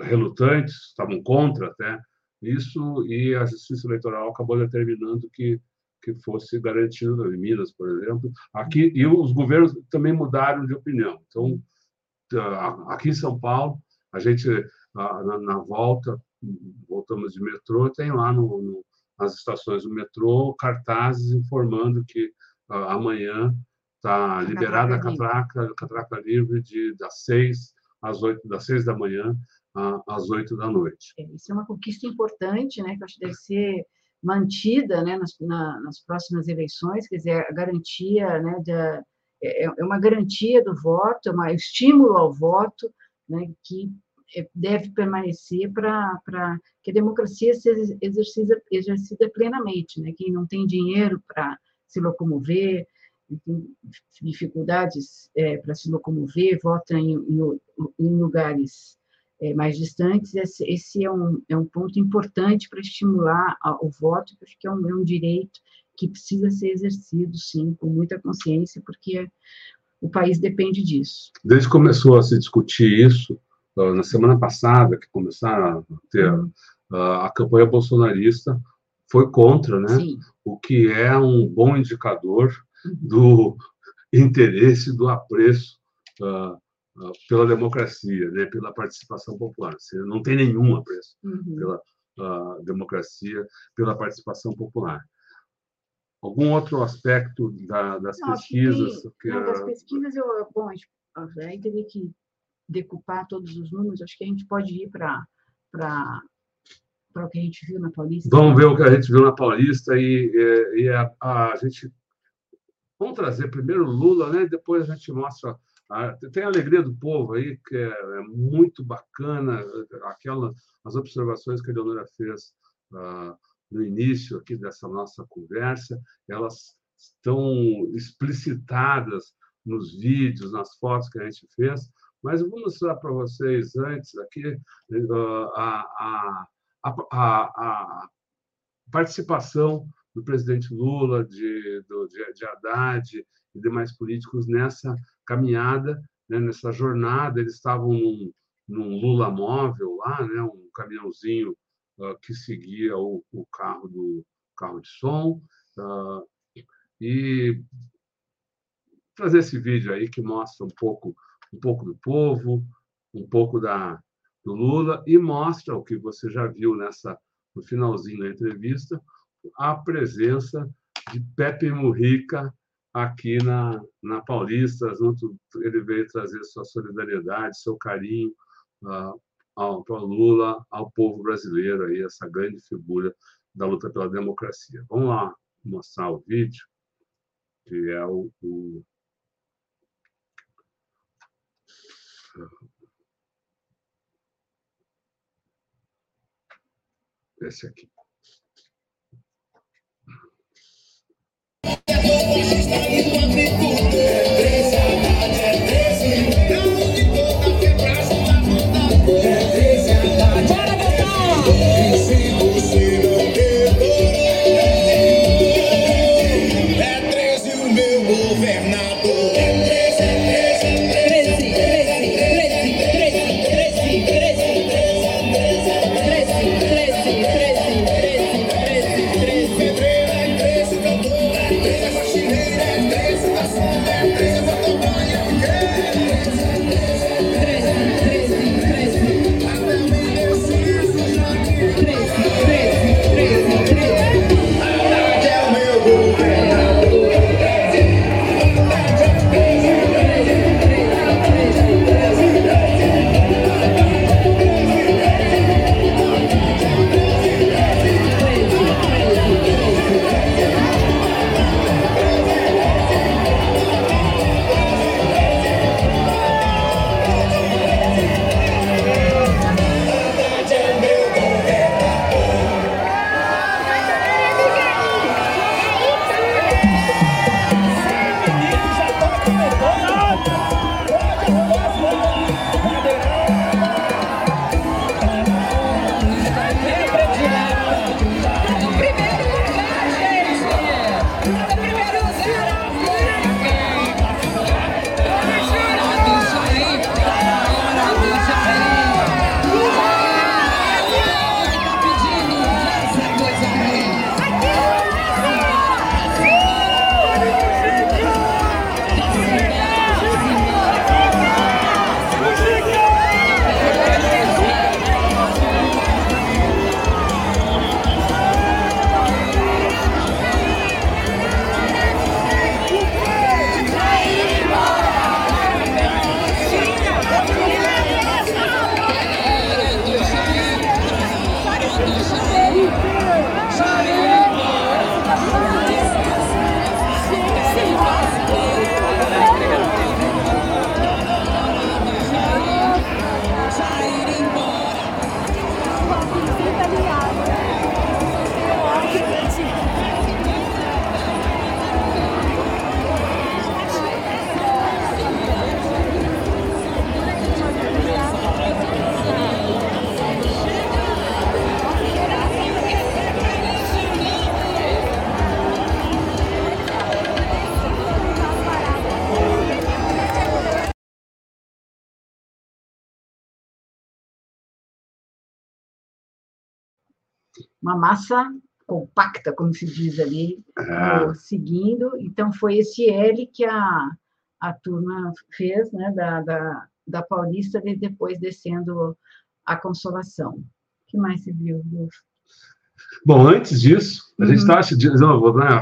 Speaker 1: relutantes, estavam contra até isso, e a Justiça Eleitoral acabou determinando que que fosse garantido em Minas, por exemplo. Aqui e os governos também mudaram de opinião. Então, aqui em São Paulo, a gente na, na volta voltamos de metrô, tem lá no, no, nas estações do metrô cartazes informando que uh, amanhã está liberada a catraca, catraca livre de das seis às oito das seis da manhã às oito da noite.
Speaker 2: É, isso é uma conquista importante, né? Que acho que deve ser mantida, né? Nas, na, nas próximas eleições, quer dizer, a garantia, né? Da, é, é uma garantia do voto, é um estímulo ao voto, né? Que é, deve permanecer para que a democracia seja exercida, exercida plenamente, né? Quem não tem dinheiro para se locomover, tem dificuldades é, para se locomover, vota em, em, em lugares é, mais distantes, esse, esse, é, um, é um ponto importante para estimular a, o voto, porque é um, é um direito que precisa ser exercido, sim, com muita consciência, porque o país depende disso.
Speaker 1: Desde que começou a se discutir isso, na semana passada, que começaram a ter uhum. a campanha bolsonarista foi contra, né?
Speaker 2: Sim.
Speaker 1: O que é um bom indicador
Speaker 2: Uhum.
Speaker 1: do interesse, do apreço uh, uh, pela democracia, né? pela participação popular. Você não tem nenhum apreço
Speaker 2: Uhum.
Speaker 1: pela uh, democracia, pela participação popular. Algum outro aspecto da, das
Speaker 2: Não, que
Speaker 1: pesquisas?
Speaker 2: tem-
Speaker 1: que,
Speaker 2: não, das pesquisas, eu, bom, a gente- teria que decupar todos os números, acho que a gente pode ir para o que a gente viu na Paulista.
Speaker 1: Vamos ver o que a gente viu na Paulista e, e- e a, a gente. Vamos trazer primeiro Lula, né? Depois a gente mostra. a- tem a alegria do povo aí, que é, é muito bacana, aquela, as observações que a Leonora fez ah, no início aqui dessa nossa conversa, elas estão explicitadas nos vídeos, nas fotos que a gente fez, mas eu vou mostrar para vocês antes aqui ah, a, a, a, a, participação do presidente Lula, de, do, de, de Haddad e demais políticos nessa caminhada, né, nessa jornada. Eles estavam num, num Lula móvel lá, né, um caminhãozinho que seguia o, o carro do carro de som. ah, e trazer esse vídeo aí que mostra um pouco um pouco do povo, um pouco da do Lula e mostra o que você já viu nessa no finalzinho da entrevista, a presença de Pepe Mujica aqui na, na Paulista, junto, ele veio trazer sua solidariedade, seu carinho ah, ao, para o Lula, ao povo brasileiro, aí, essa grande figura da luta pela democracia. Vamos lá mostrar o vídeo, que é o, o esse aqui.
Speaker 2: Uma massa compacta, como se diz ali,
Speaker 1: É.
Speaker 2: seguindo. Então, foi esse L que a, a turma fez, né, da, da, da Paulista, e depois descendo a Consolação. O que mais se viu?
Speaker 1: Bom, antes disso, a gente
Speaker 2: Uhum.
Speaker 1: estava. Não, vou, né,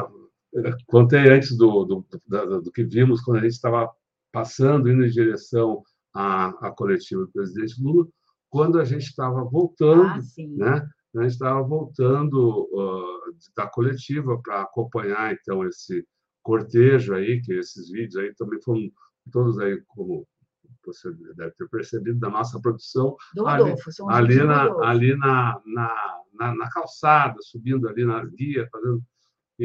Speaker 1: contei antes do, do, da- do que vimos quando a gente estava passando, indo em direção à, à coletiva do presidente Lula, quando a gente estava voltando,
Speaker 2: Ah, sim.
Speaker 1: Né? A gente estava voltando ah, da coletiva para acompanhar, então, esse cortejo aí, que esses vídeos aí também foram todos aí, como você deve ter percebido, da nossa produção,
Speaker 2: Do
Speaker 1: ali-
Speaker 2: Rodolfo,
Speaker 1: ali
Speaker 2: do
Speaker 1: na,
Speaker 2: Rodolfo.
Speaker 1: ali na, na, na, na calçada, subindo ali nas guias, fazendo, e,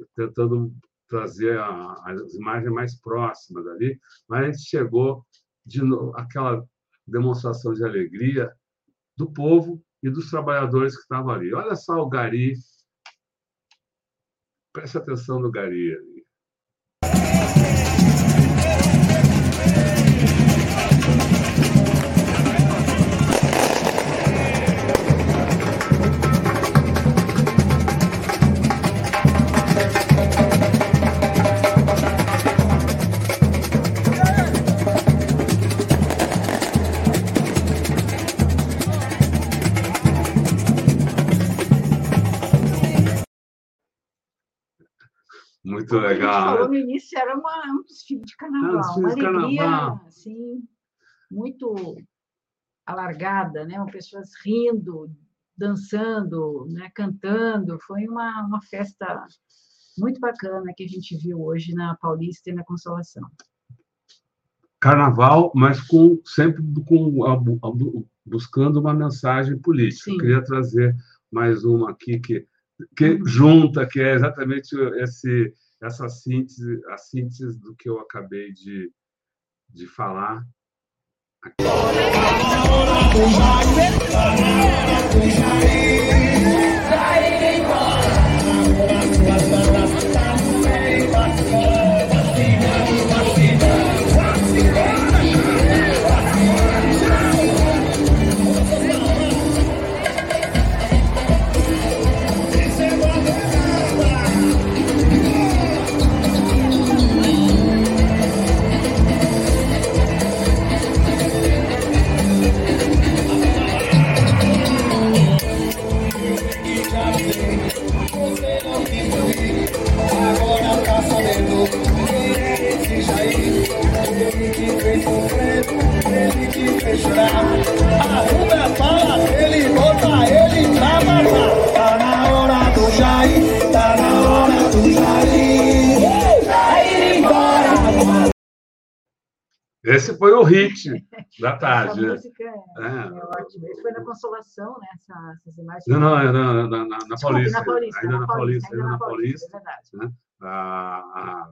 Speaker 1: e tentando trazer a- as imagens mais próximas dali, mas a gente chegou de novo, aquela demonstração de alegria do povo e dos trabalhadores que estavam ali. Olha só o Gari, preste atenção no Gari Muito
Speaker 2: Como a gente
Speaker 1: legal.
Speaker 2: falou no início, era uma, um desfile de
Speaker 1: Ah,
Speaker 2: carnaval,
Speaker 1: desfile
Speaker 2: uma
Speaker 1: de
Speaker 2: alegria
Speaker 1: carnaval.
Speaker 2: assim, muito alargada, né? pessoas rindo, dançando, né? cantando. Foi uma, uma festa muito bacana que a gente viu hoje na Paulista e na Consolação.
Speaker 1: carnaval, mas com sempre com buscando uma mensagem política. Queria trazer mais uma aqui que que
Speaker 2: Uhum.
Speaker 1: junta, que é exatamente esse essa síntese, a síntese do que eu acabei de, de falar.
Speaker 9: Agora Esse
Speaker 1: foi o hit da tarde.
Speaker 2: Essa
Speaker 1: né?
Speaker 2: música é,
Speaker 1: É.
Speaker 2: é ótima. Isso foi na Consolação, né? Essa, essas imagens.
Speaker 1: Não, não, é na, na, Paulista.
Speaker 2: na Paulista,
Speaker 1: ainda na Paulista, ainda na Paulista.
Speaker 2: é
Speaker 1: né? a,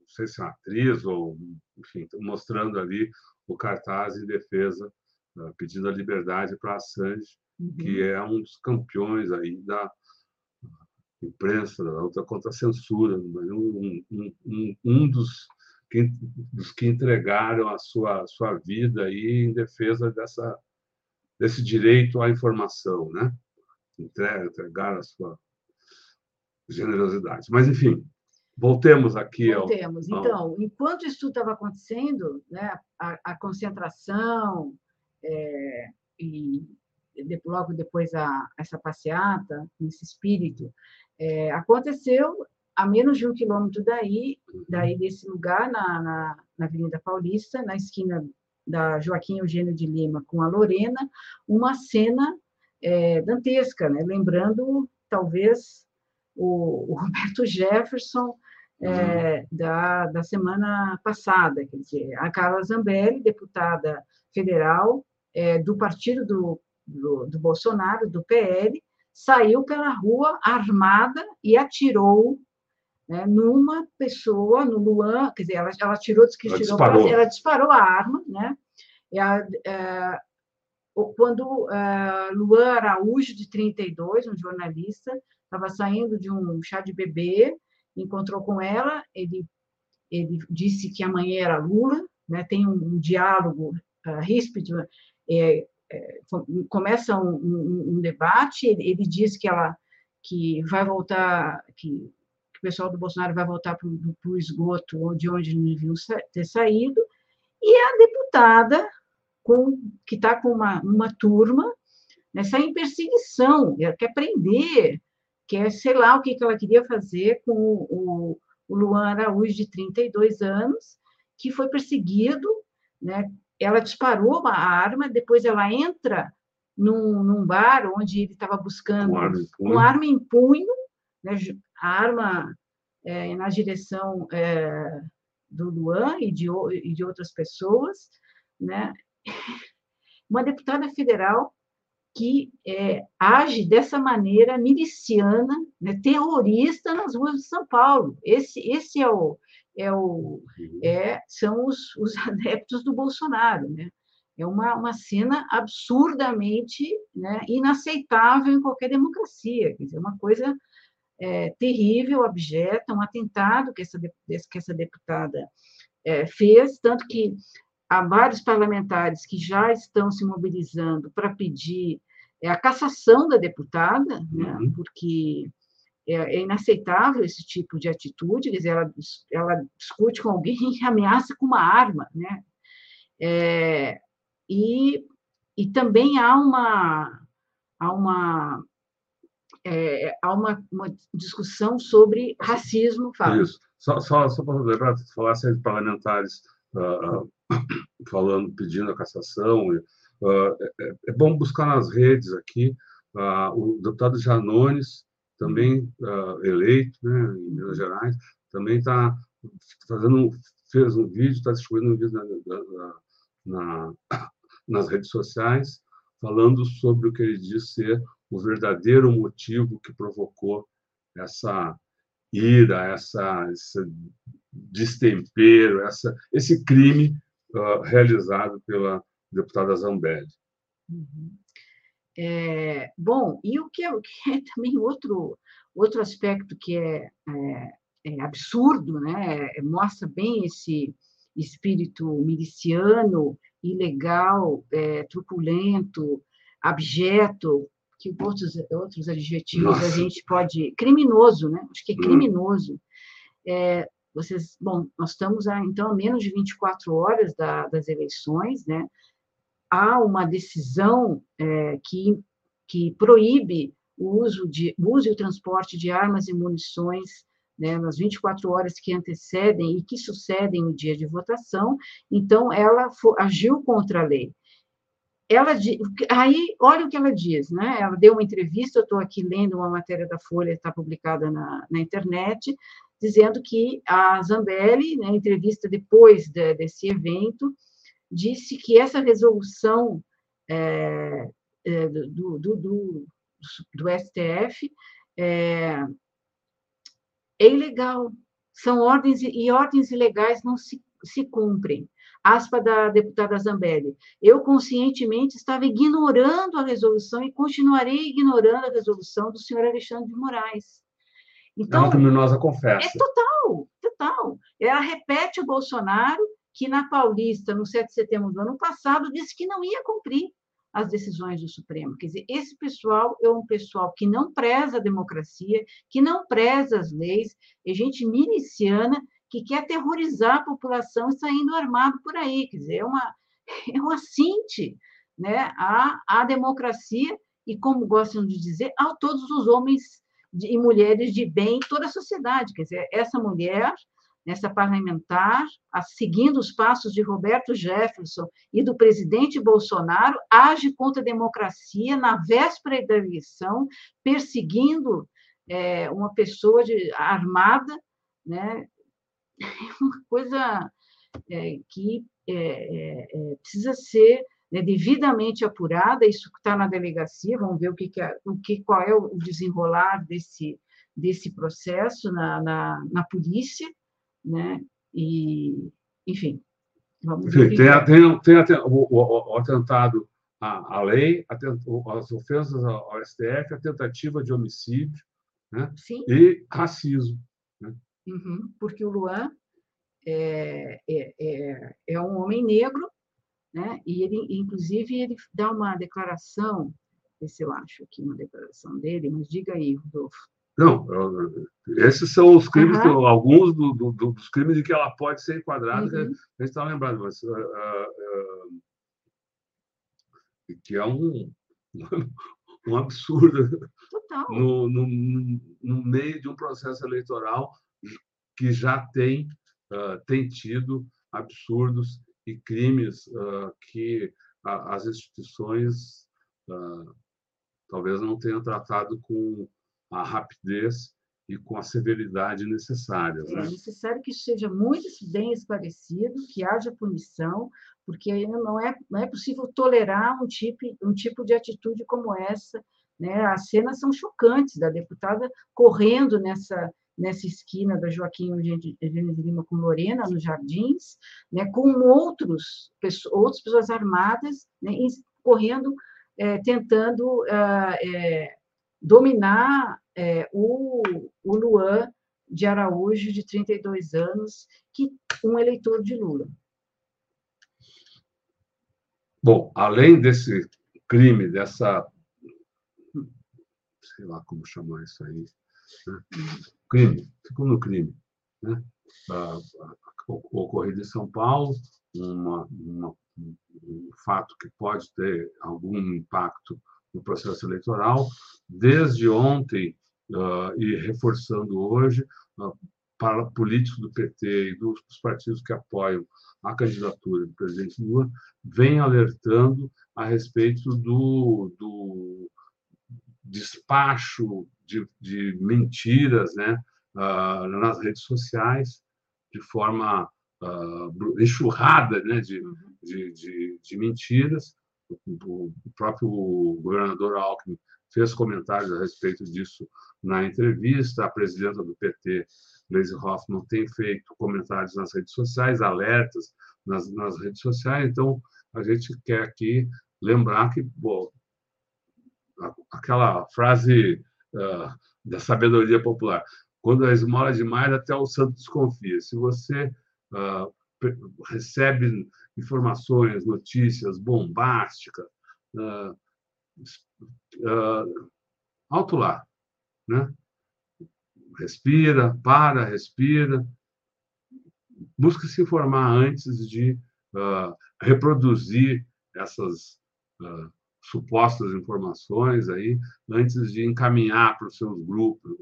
Speaker 1: não sei se é uma atriz ou, enfim, mostrando ali o cartaz em defesa, eh, pedindo a liberdade para Assange,
Speaker 2: Uhum.
Speaker 1: que é um dos campeões aí da imprensa, da luta contra a censura, um, um, um dos, que, dos que entregaram a sua, sua vida aí em defesa dessa, desse direito à informação, né? Entre- Entregaram a sua generosidade. Mas, enfim, voltemos aqui ao.
Speaker 2: Voltemos.
Speaker 1: ao-
Speaker 2: Então, enquanto isso estava acontecendo, né, a, a concentração é, e de- logo depois a, essa passeata, nesse espírito, é, aconteceu a menos de um quilômetro daí, daí desse lugar, na, na, na Avenida Paulista, na esquina da Joaquim Eugênio de Lima com a Lorena, uma cena é, dantesca, né? lembrando talvez o, o Roberto Jefferson é, da, da semana passada, quer dizer, a Carla Zambelli, deputada federal é, do partido do, do, do Bolsonaro, do PL, saiu pela rua armada e atirou né, numa pessoa, no Luan, quer dizer, ela, ela tirou, disse que
Speaker 1: Ela
Speaker 2: tirou
Speaker 1: disparou.
Speaker 2: ela disparou a arma, né? E a, é, quando é, Luan Araújo, de 32, um jornalista, estava saindo de um chá de bebê, encontrou com ela, ele, ele disse que amanhã era Lula, né, tem um, um diálogo uh, ríspido é, é, começa um, um, um debate, ele, ele, diz que ela que vai voltar, que o pessoal do Bolsonaro vai voltar para o esgoto de onde não deviam ter saído, e a deputada com, que está com uma, uma turma né, sai em perseguição, ela quer prender, quer, sei lá, o que, que ela queria fazer com o, o Luan Araújo, de 32 anos, que foi perseguido, né, ela disparou uma arma, depois ela entra num, num bar onde ele estava buscando com arma, arma em punho, né, arma é, na direção é, do Luan e de, e de outras pessoas, né? Uma deputada federal que é, age dessa maneira miliciana, né, terrorista nas ruas de São Paulo. Esse, esse é o, é o, é, são os, os adeptos do Bolsonaro, né? É uma, uma cena absurdamente né, inaceitável em qualquer democracia, quer dizer, uma coisa é, terrível, abjeta, um atentado que essa, que essa deputada é, fez, tanto que há vários parlamentares que já estão se mobilizando para pedir é, a cassação da deputada, né, uhum. porque é, é, inaceitável esse tipo de atitude, quer dizer, ela, ela discute com alguém e ameaça com uma arma, né? É, e, e também há uma, há uma é, há uma, uma, discussão sobre racismo, Fábio.
Speaker 1: Isso. Só, só, só para lembrar, se falasse de parlamentares uh, falando, pedindo a cassação, uh, é, é, bom buscar nas redes aqui, uh, o deputado Janones, também eleito né, em Minas Gerais, também está fazendo, fez um vídeo, está distribuindo um vídeo na, na, na, nas redes sociais, falando sobre o que ele diz ser o verdadeiro motivo que provocou essa ira, essa, esse destempero, essa, esse crime uh, realizado pela deputada Zambelli.
Speaker 2: Uhum. É, bom, e o que, é, o que é também outro, outro aspecto que é, é, é absurdo, né? mostra bem esse espírito miliciano, ilegal, é, truculento, abjeto, que outros, outros adjetivos Nossa. a gente pode. Criminoso, né? Acho que é hum. criminoso. É, vocês, bom, nós estamos a, então a menos de 24 horas da, das eleições, né? Há uma decisão é, que, que proíbe o uso, de, o uso e o transporte de armas e munições né, nas 24 horas que antecedem e que sucedem o dia de votação, então ela for, agiu contra a lei ela aí olha o que ela diz, né? Ela deu uma entrevista, eu estou aqui lendo uma matéria da Folha, está publicada na, na, internet, dizendo que a Zambelli, na né, entrevista depois de, desse evento, disse que essa resolução é, é, do, do, do, do, STF é, é ilegal, são ordens e ordens ilegais não se, se cumprem aspa da deputada Zambelli. Eu conscientemente estava ignorando a resolução e continuarei ignorando a resolução do senhor Alexandre de Moraes.
Speaker 1: Então, é uma criminosa confessa.
Speaker 2: É total, total. Ela repete o Bolsonaro, que na Paulista, no 7 de setembro do ano passado, disse que não ia cumprir as decisões do Supremo. Quer dizer, esse pessoal é um pessoal que não preza a democracia, que não preza as leis, é gente miliciana que quer aterrorizar a população saindo armado por aí. Quer dizer, é uma, é um assinte né, à, à democracia e, como gostam de dizer, a todos os homens e mulheres de bem em toda a sociedade. Quer dizer, essa mulher, essa parlamentar, seguindo os passos de Roberto Jefferson e do presidente Bolsonaro, age contra a democracia na véspera da eleição, perseguindo é, uma pessoa de, armada, né, uma coisa é, que é, é, é, precisa ser né, devidamente apurada. Isso está na delegacia. Vamos ver o que, que, é, o que qual é o desenrolar desse desse processo na, na, na polícia, né? E enfim,
Speaker 1: vamos ver. Tem, tem, tem, tem o, o, o, atentado à, à lei, as ofensas ao STF, a tentativa de homicídio, né?
Speaker 2: Sim.
Speaker 1: E racismo.
Speaker 2: Uhum, porque o Luan é, é, é, é, um homem negro, né? E ele, inclusive, ele dá uma declaração, se eu acho aqui uma declaração dele, mas diga aí, Rodolfo.
Speaker 1: Não, esses são os crimes, uhum. alguns do, do, dos crimes em que ela pode ser enquadrada, uhum. a gente está lembrando, mas, uh, uh, que é um, um absurdo no, no, no, meio de um processo eleitoral que já tem, tem tido absurdos e crimes que as instituições talvez não tenham tratado com a rapidez e com a severidade necessárias.
Speaker 2: Né? É necessário que seja muito bem esclarecido, que haja punição, porque não é, não é possível tolerar um tipo, um tipo de atitude como essa. Né? As cenas são chocantes da deputada correndo nessa, nessa esquina da Joaquim Eugênio de Lima com Lorena, nos Jardins, né? com outros, outras pessoas armadas né? correndo, é, tentando é, dominar é, o, o Luan de Araújo, de 32 anos, que um eleitor de Lula.
Speaker 1: Bom, além desse crime, dessa. sei lá como chamar isso aí. Né? Crime, no crime. Né? ocorrido em São Paulo, uma, uma, um fato que pode ter algum impacto no processo eleitoral. Desde ontem, uh, e reforçando hoje, uh, para políticos do PT e dos, dos partidos que apoiam a candidatura do presidente Lula, vem alertando a respeito do, do despacho de, de mentiras né, uh, nas redes sociais, de forma uh, enxurrada né, de, de, de, de, mentiras, o próprio governador Alckmin fez comentários a respeito disso na entrevista. A presidenta do PT, Gleisi Hoffmann, tem feito comentários nas redes sociais, alertas nas, nas redes sociais. Então, a gente quer aqui lembrar que bom, aquela frase uh, da sabedoria popular, quando a esmola é demais, até o santo desconfia. Se você uh, recebe informações, notícias bombásticas, uh, uh, alto lá, né? Respira, para, respira, busca se informar antes de reproduzir essas uh, supostas informações aí, antes de encaminhar para os seus grupos,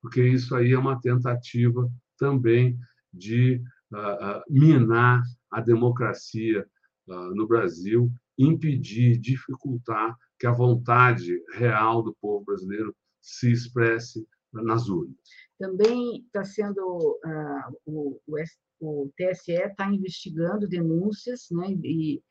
Speaker 1: porque isso aí é uma tentativa também de uh, minar a democracia uh, no Brasil, impedir, dificultar que a vontade real do povo brasileiro se expresse nas urnas.
Speaker 2: Também está sendo uh, o, o, o, TSE está investigando denúncias, né, de,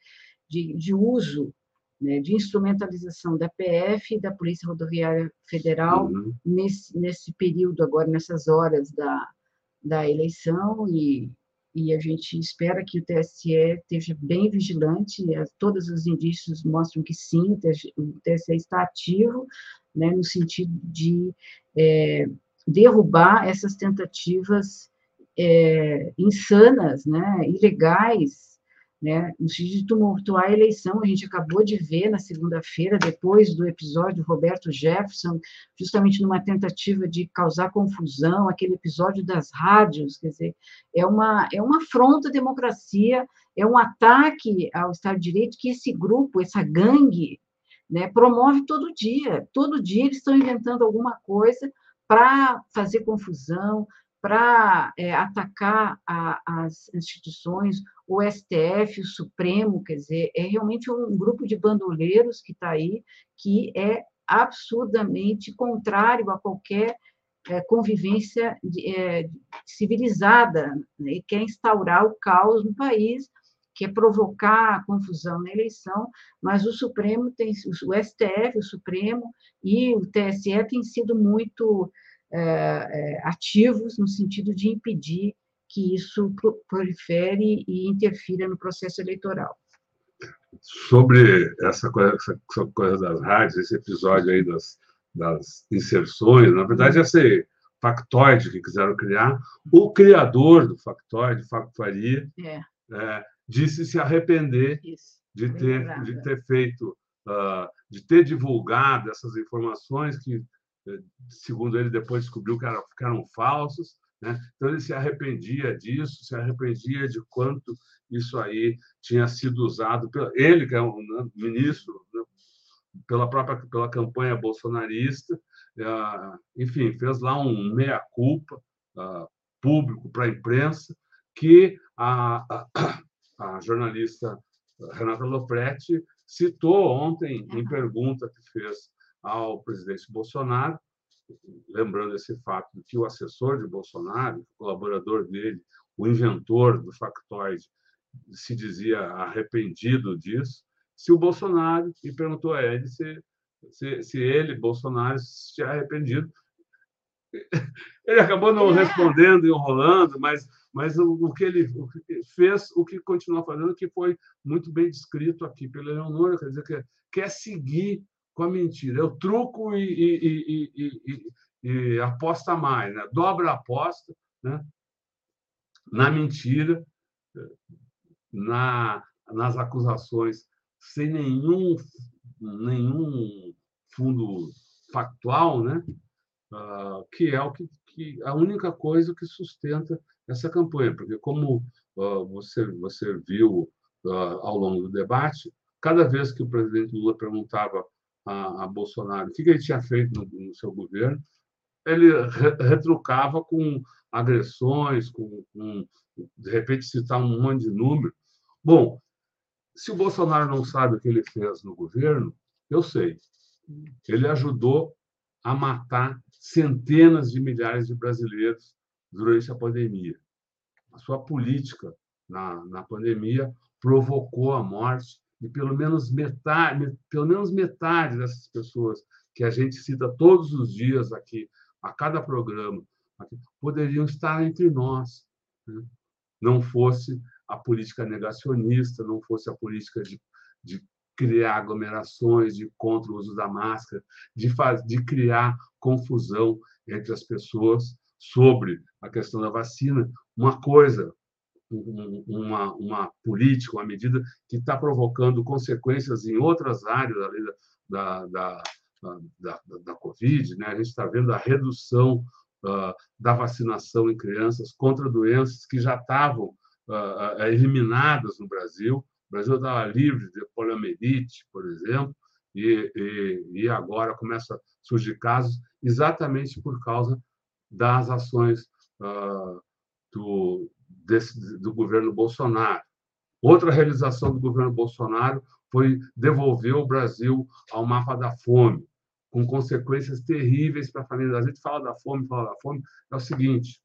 Speaker 2: de, de uso né, de instrumentalização da PF e da Polícia Rodoviária Federal uhum. nesse, nesse período agora, nessas horas da, da eleição e e a gente espera que o TSE esteja bem vigilante, todos os indícios mostram que sim, o TSE está ativo, né, no sentido de é, derrubar essas tentativas é, insanas, né, ilegais, né, no sentido de tumultuar a eleição. A gente acabou de ver na segunda-feira, depois do episódio Roberto Jefferson, justamente numa tentativa de causar confusão, aquele episódio das rádios, quer dizer, é uma, é uma afronta à democracia, é um ataque ao Estado de Direito que esse grupo, essa gangue, né, promove todo dia. Todo dia eles estão inventando alguma coisa para fazer confusão, para é, atacar a, as instituições, o STF, o Supremo, quer dizer, é realmente um grupo de bandoleiros que está aí, que é absurdamente contrário a qualquer é, convivência de, é, civilizada, né, e quer instaurar o caos no país, quer provocar confusão na eleição, mas o Supremo tem, o STF, o Supremo e o TSE têm sido muito é, ativos no sentido de impedir que isso prolifere e interfira no processo eleitoral.
Speaker 1: Sobre essa coisa, essa coisa das rádios, esse episódio aí das, das inserções, na verdade, esse factoide que quiseram criar, o criador do factoide, Fábio Faria, é. É, disse se arrepender Isso. de ter, de ter feito, uh, de ter divulgado essas informações que, eh, segundo ele, depois descobriu que eram, que eram falsas. Né? Então, ele se arrependia disso, se arrependia de quanto isso aí tinha sido usado. Pelo, ele, que é um né, ministro, né? pela própria pela campanha bolsonarista, uh, enfim, fez lá um meia-culpa uh, público para a imprensa, que a, a, a jornalista Renata Lopretti citou ontem em pergunta que fez ao presidente Bolsonaro, lembrando esse fato de que o assessor de Bolsonaro, o colaborador dele, o inventor do factoide, se dizia arrependido disso, se o Bolsonaro, e perguntou a ele se, se, se ele, Bolsonaro, se tinha arrependido. Ele acabou não é. respondendo, enrolando, mas mas o, o, que ele o que fez, o que continua fazendo, que foi muito bem descrito aqui pela Leonora, quer dizer, que quer seguir com a mentira. Eu truco e, e, e, e aposta mais, né? dobra a aposta né? na mentira, na, nas acusações, sem nenhum, nenhum fundo factual, né? Uh, que é o que, que a única coisa que sustenta essa campanha, porque como uh, você você viu uh, ao longo do debate, cada vez que o presidente Lula perguntava a, a Bolsonaro o que, que, ele tinha feito no, no seu governo, ele re, retrucava com agressões, com, com, de repente citar um monte de número. Bom, se o Bolsonaro não sabe o que ele fez no governo, eu sei. Ele ajudou a matar centenas de milhares de brasileiros durante a pandemia. A sua política na, na pandemia provocou a morte de pelo menos metade, pelo menos metade dessas pessoas que a gente cita todos os dias aqui, a cada programa, aqui, poderiam estar entre nós. Né? Não fosse a política negacionista, não fosse a política de, de criar aglomerações, de contra o uso da máscara, de, faz, de criar confusão entre as pessoas sobre a questão da vacina, uma coisa, uma, uma política, uma medida que está provocando consequências em outras áreas da, da, da, da, Covid. Né? A gente está vendo a redução uh, da vacinação em crianças contra doenças que já estavam uh, eliminadas no Brasil. O Brasil estava livre de poliomielite, por exemplo, e, e, e agora começa a surgir casos exatamente por causa das ações do, desse, do governo Bolsonaro. Outra realização do governo Bolsonaro foi devolver o Brasil ao mapa da fome, com consequências terríveis para a família. A gente fala da fome, fala da fome. É o seguinte: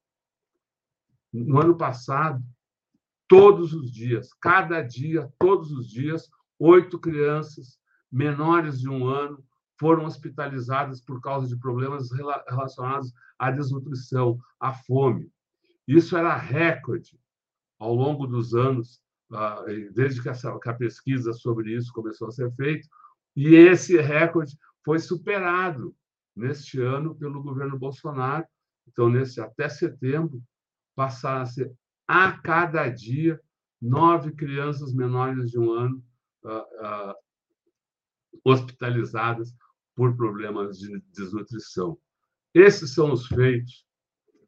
Speaker 1: no ano passado, todos os dias, cada dia, todos os dias, oito crianças menores de um ano foram hospitalizadas por causa de problemas relacionados à desnutrição, à fome. Isso era recorde ao longo dos anos, ah, desde que a pesquisa sobre isso começou a ser feita, e esse recorde foi superado neste ano pelo governo Bolsonaro. Então, nesse até setembro, passaram a ser a cada dia nove crianças menores de um ano uh, uh, hospitalizadas por problemas de desnutrição. Esses são os feitos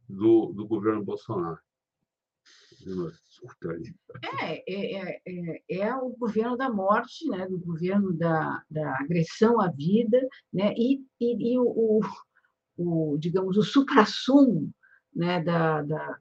Speaker 1: do, do governo Bolsonaro.
Speaker 2: É, é, é, é, o governo da morte, né, do governo da, da agressão à vida, né, e, e, e o, o, digamos, o supra-sumo né, da, da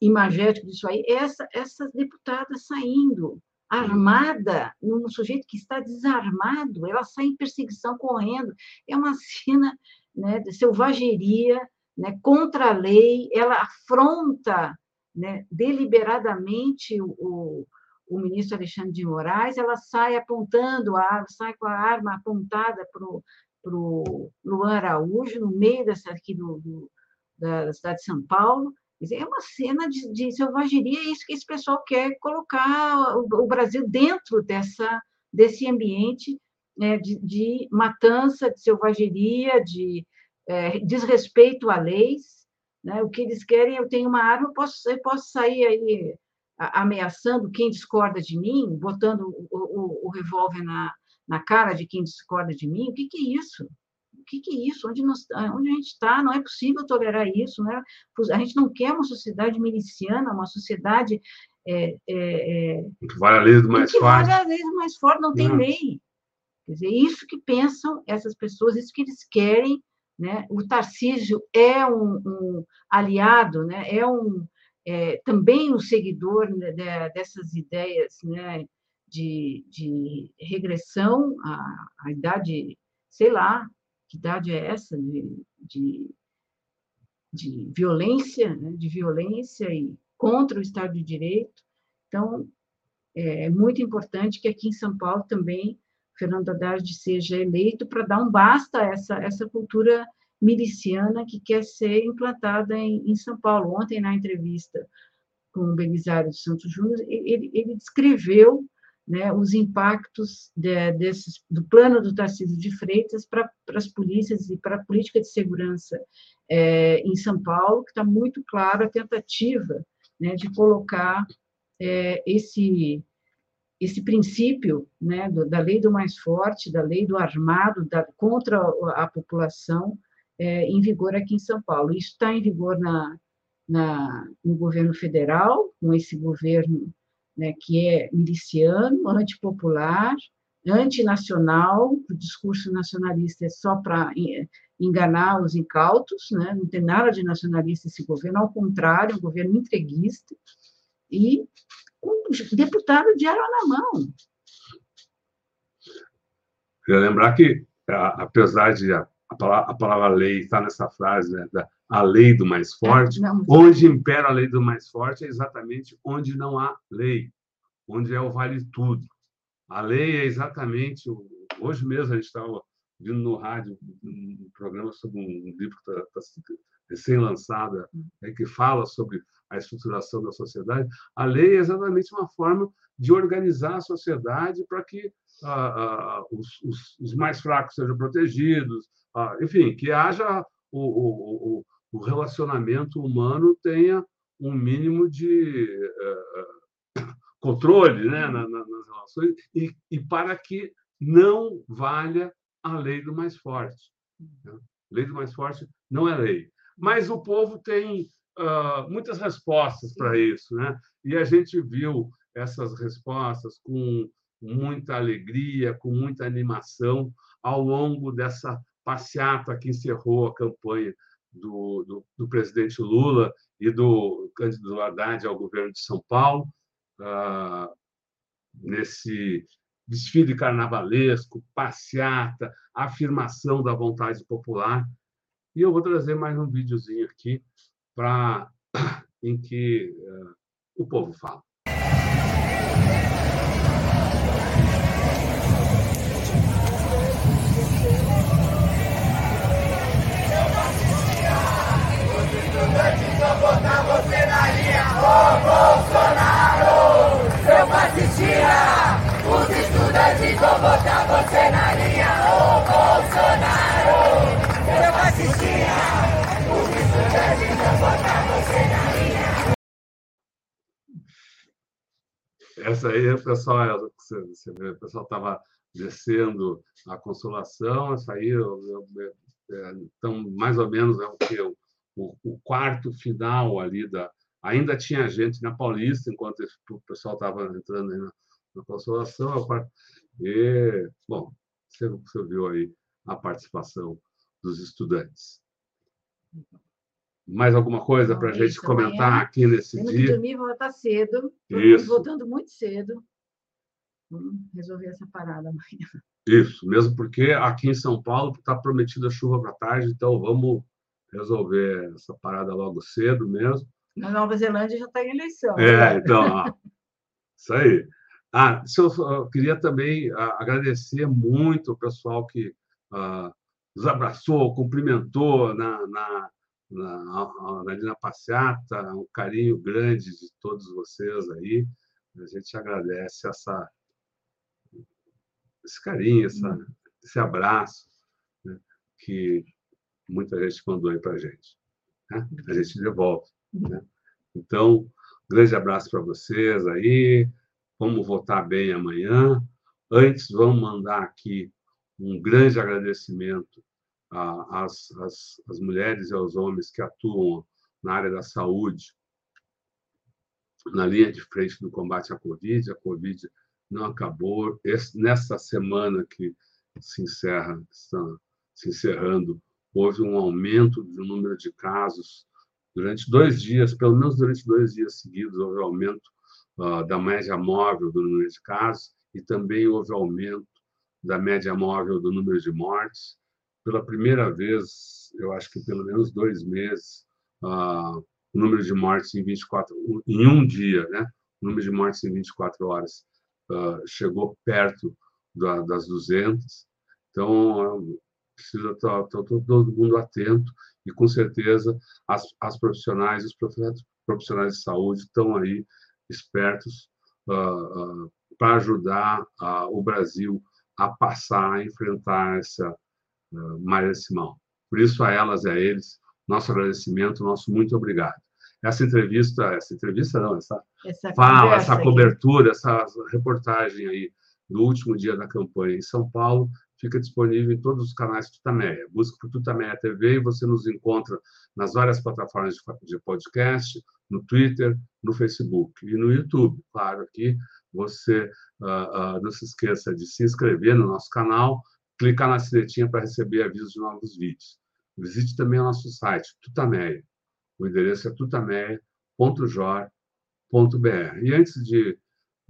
Speaker 2: imagético disso aí, essa, essas deputadas saindo armada, num sujeito que está desarmado, ela sai em perseguição correndo. É uma cena né, de selvageria, né, contra a lei, ela afronta né, deliberadamente o, o, ministro Alexandre de Moraes, ela sai apontando a sai com a arma apontada para o Luan Araújo, no meio dessa, aqui do, do, da cidade de São Paulo, é uma cena de, de selvageria, é isso que esse pessoal quer colocar o, o Brasil dentro dessa, desse ambiente né, de, de, matança, de selvageria, de é, desrespeito a leis. Né? O que eles querem, eu tenho uma arma, eu posso, eu posso sair aí ameaçando quem discorda de mim, botando o, o, o revólver na, na cara de quem discorda de mim. O que, que é isso? O que, que é isso? Onde, nós, onde a gente está? Não é possível tolerar isso. Né? A gente não quer uma sociedade miliciana, uma sociedade. É, é,
Speaker 1: é, que vai a lei do mais
Speaker 2: que
Speaker 1: forte.
Speaker 2: Vai a lei do mais forte, não tem lei. Quer dizer, isso que pensam essas pessoas, isso que eles querem. Né? O Tarcísio é um, um aliado, né? é um, é, também um seguidor né, dessas ideias né, de, de regressão à, à, idade, sei lá, que idade é essa, de, de, de violência, né, de violência e contra o Estado de Direito. Então, é, é muito importante que aqui em São Paulo também Fernando Haddad seja eleito para dar um basta a essa, essa cultura miliciana que quer ser implantada em, em São Paulo. Ontem, na entrevista com o Belisário de Santos Júnior, ele, ele descreveu né, os impactos de, desses, do plano do Tarcísio de Freitas para as polícias e para a política de segurança é, em São Paulo, que está muito claro a tentativa né, de colocar é, esse esse princípio né, da lei do mais forte, da lei do armado, da, contra a, população, é, em vigor aqui em São Paulo. Isso está em vigor na, na, no governo federal, com esse governo né, que é miliciano, antipopular, antinacional, o discurso nacionalista é só para enganar os incautos, né, não tem nada de nacionalista esse governo, ao contrário, um governo entreguista, e com deputado de arma na mão.
Speaker 1: Queria lembrar que, apesar de a palavra, a palavra lei está nessa frase, né, da, a lei do mais forte. Não, onde impera a lei do mais forte é exatamente onde não há lei, onde é o vale tudo. A lei é exatamente. Hoje mesmo a gente estava vindo no rádio um programa sobre um livro que está recém-lançado, né, que fala sobre a estruturação da sociedade. A lei é exatamente uma forma de organizar a sociedade para que ah, ah, os, os, os mais fracos sejam protegidos, ah, enfim, que haja o, o, o, relacionamento humano tenha um mínimo de uh, controle né, na, na, nas relações e, e, para que não valha a lei do mais forte. Né? Lei do mais forte não é lei. Mas o povo tem uh, muitas respostas para isso. Né? E a gente viu essas respostas com muita alegria, com muita animação ao longo dessa passeata que encerrou a campanha do, do, do presidente Lula e do candidato Haddad ao governo de São Paulo, ah, nesse desfile carnavalesco, passeata, afirmação da vontade popular. E eu vou trazer mais um videozinho aqui para em que uh, o povo fala.
Speaker 9: botar você na linha, ô Bolsonaro! Os estudantes vão botar você na linha,
Speaker 1: Essa aí, o pessoal, o pessoal estava descendo a consolação, essa aí, eu, é, então, mais ou menos é o que o, o quarto final ali da. Ainda tinha gente na Paulista, enquanto o pessoal estava entrando na, na Consolação. E, bom, você, você viu aí a participação dos estudantes. Mais alguma coisa para a gente comentar amanhã, aqui nesse
Speaker 2: temos
Speaker 1: dia?
Speaker 2: Dormir voltar cedo. Isso. Voltando muito cedo. Vamos resolver essa parada amanhã.
Speaker 1: Isso, mesmo porque aqui em São Paulo está prometida chuva para tarde, então vamos resolver essa parada logo cedo mesmo.
Speaker 2: Na Nova Zelândia já está em eleição.
Speaker 1: É, né? então, ó, isso aí. Ah, eu, eu queria também ah, agradecer muito o pessoal que ah, nos abraçou, cumprimentou na, na, na, na, na passeata, um carinho grande de todos vocês aí. A gente agradece essa, esse carinho, essa, hum. esse abraço né, que muita gente mandou aí para a gente. Né? A gente devolve. Né? Então, Grande abraço para vocês aí. Vamos votar bem amanhã. Antes, vamos mandar aqui um grande agradecimento às, às, às mulheres e aos homens que atuam na área da saúde, na linha de frente do combate à Covid. A Covid não acabou. Esse, nessa semana que se encerra, está se encerrando, houve um aumento do número de casos durante dois dias, pelo menos durante dois dias seguidos, houve aumento uh, da média móvel do número de casos e também houve aumento da média móvel do número de mortes. Pela primeira vez, eu acho que pelo menos dois meses, uh, o número de mortes em 24 em um dia, né? O número de mortes em 24 horas uh, chegou perto da, das 200. Então, precisa estar, estar todo mundo atento e, com certeza, as, as profissionais, os profissionais de saúde estão aí espertos uh, para ajudar o Brasil a passar, a enfrentar essa, esse mal. Por isso, a elas e a eles, nosso agradecimento, nosso muito obrigado. Essa entrevista, essa entrevista não, essa, essa fala, essa cobertura, essa reportagem aí do último dia da campanha em São Paulo fica disponível em todos os canais Tutameia. Busque por Tutameia TV e você nos encontra nas várias plataformas de podcast, no Twitter, no Facebook e no YouTube. Claro que você uh, uh, não se esqueça de se inscrever no nosso canal, clicar na sinetinha para receber avisos de novos vídeos. Visite também o nosso site, Tutameia. O endereço é tutameia.jor.br. E antes de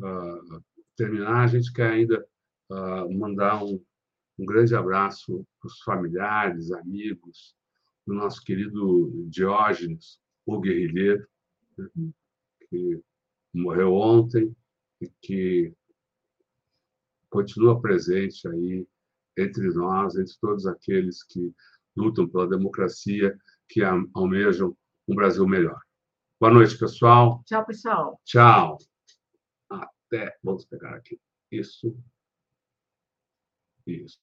Speaker 1: uh, terminar, a gente quer ainda mandar um um grande abraço para os familiares, amigos, do nosso querido Diógenes, o guerrilheiro, que morreu ontem e que continua presente aí entre nós, entre todos aqueles que lutam pela democracia, que almejam um Brasil melhor. Boa noite, pessoal.
Speaker 2: Tchau, pessoal.
Speaker 1: Tchau. Até. Vamos pegar aqui. Isso. Isso.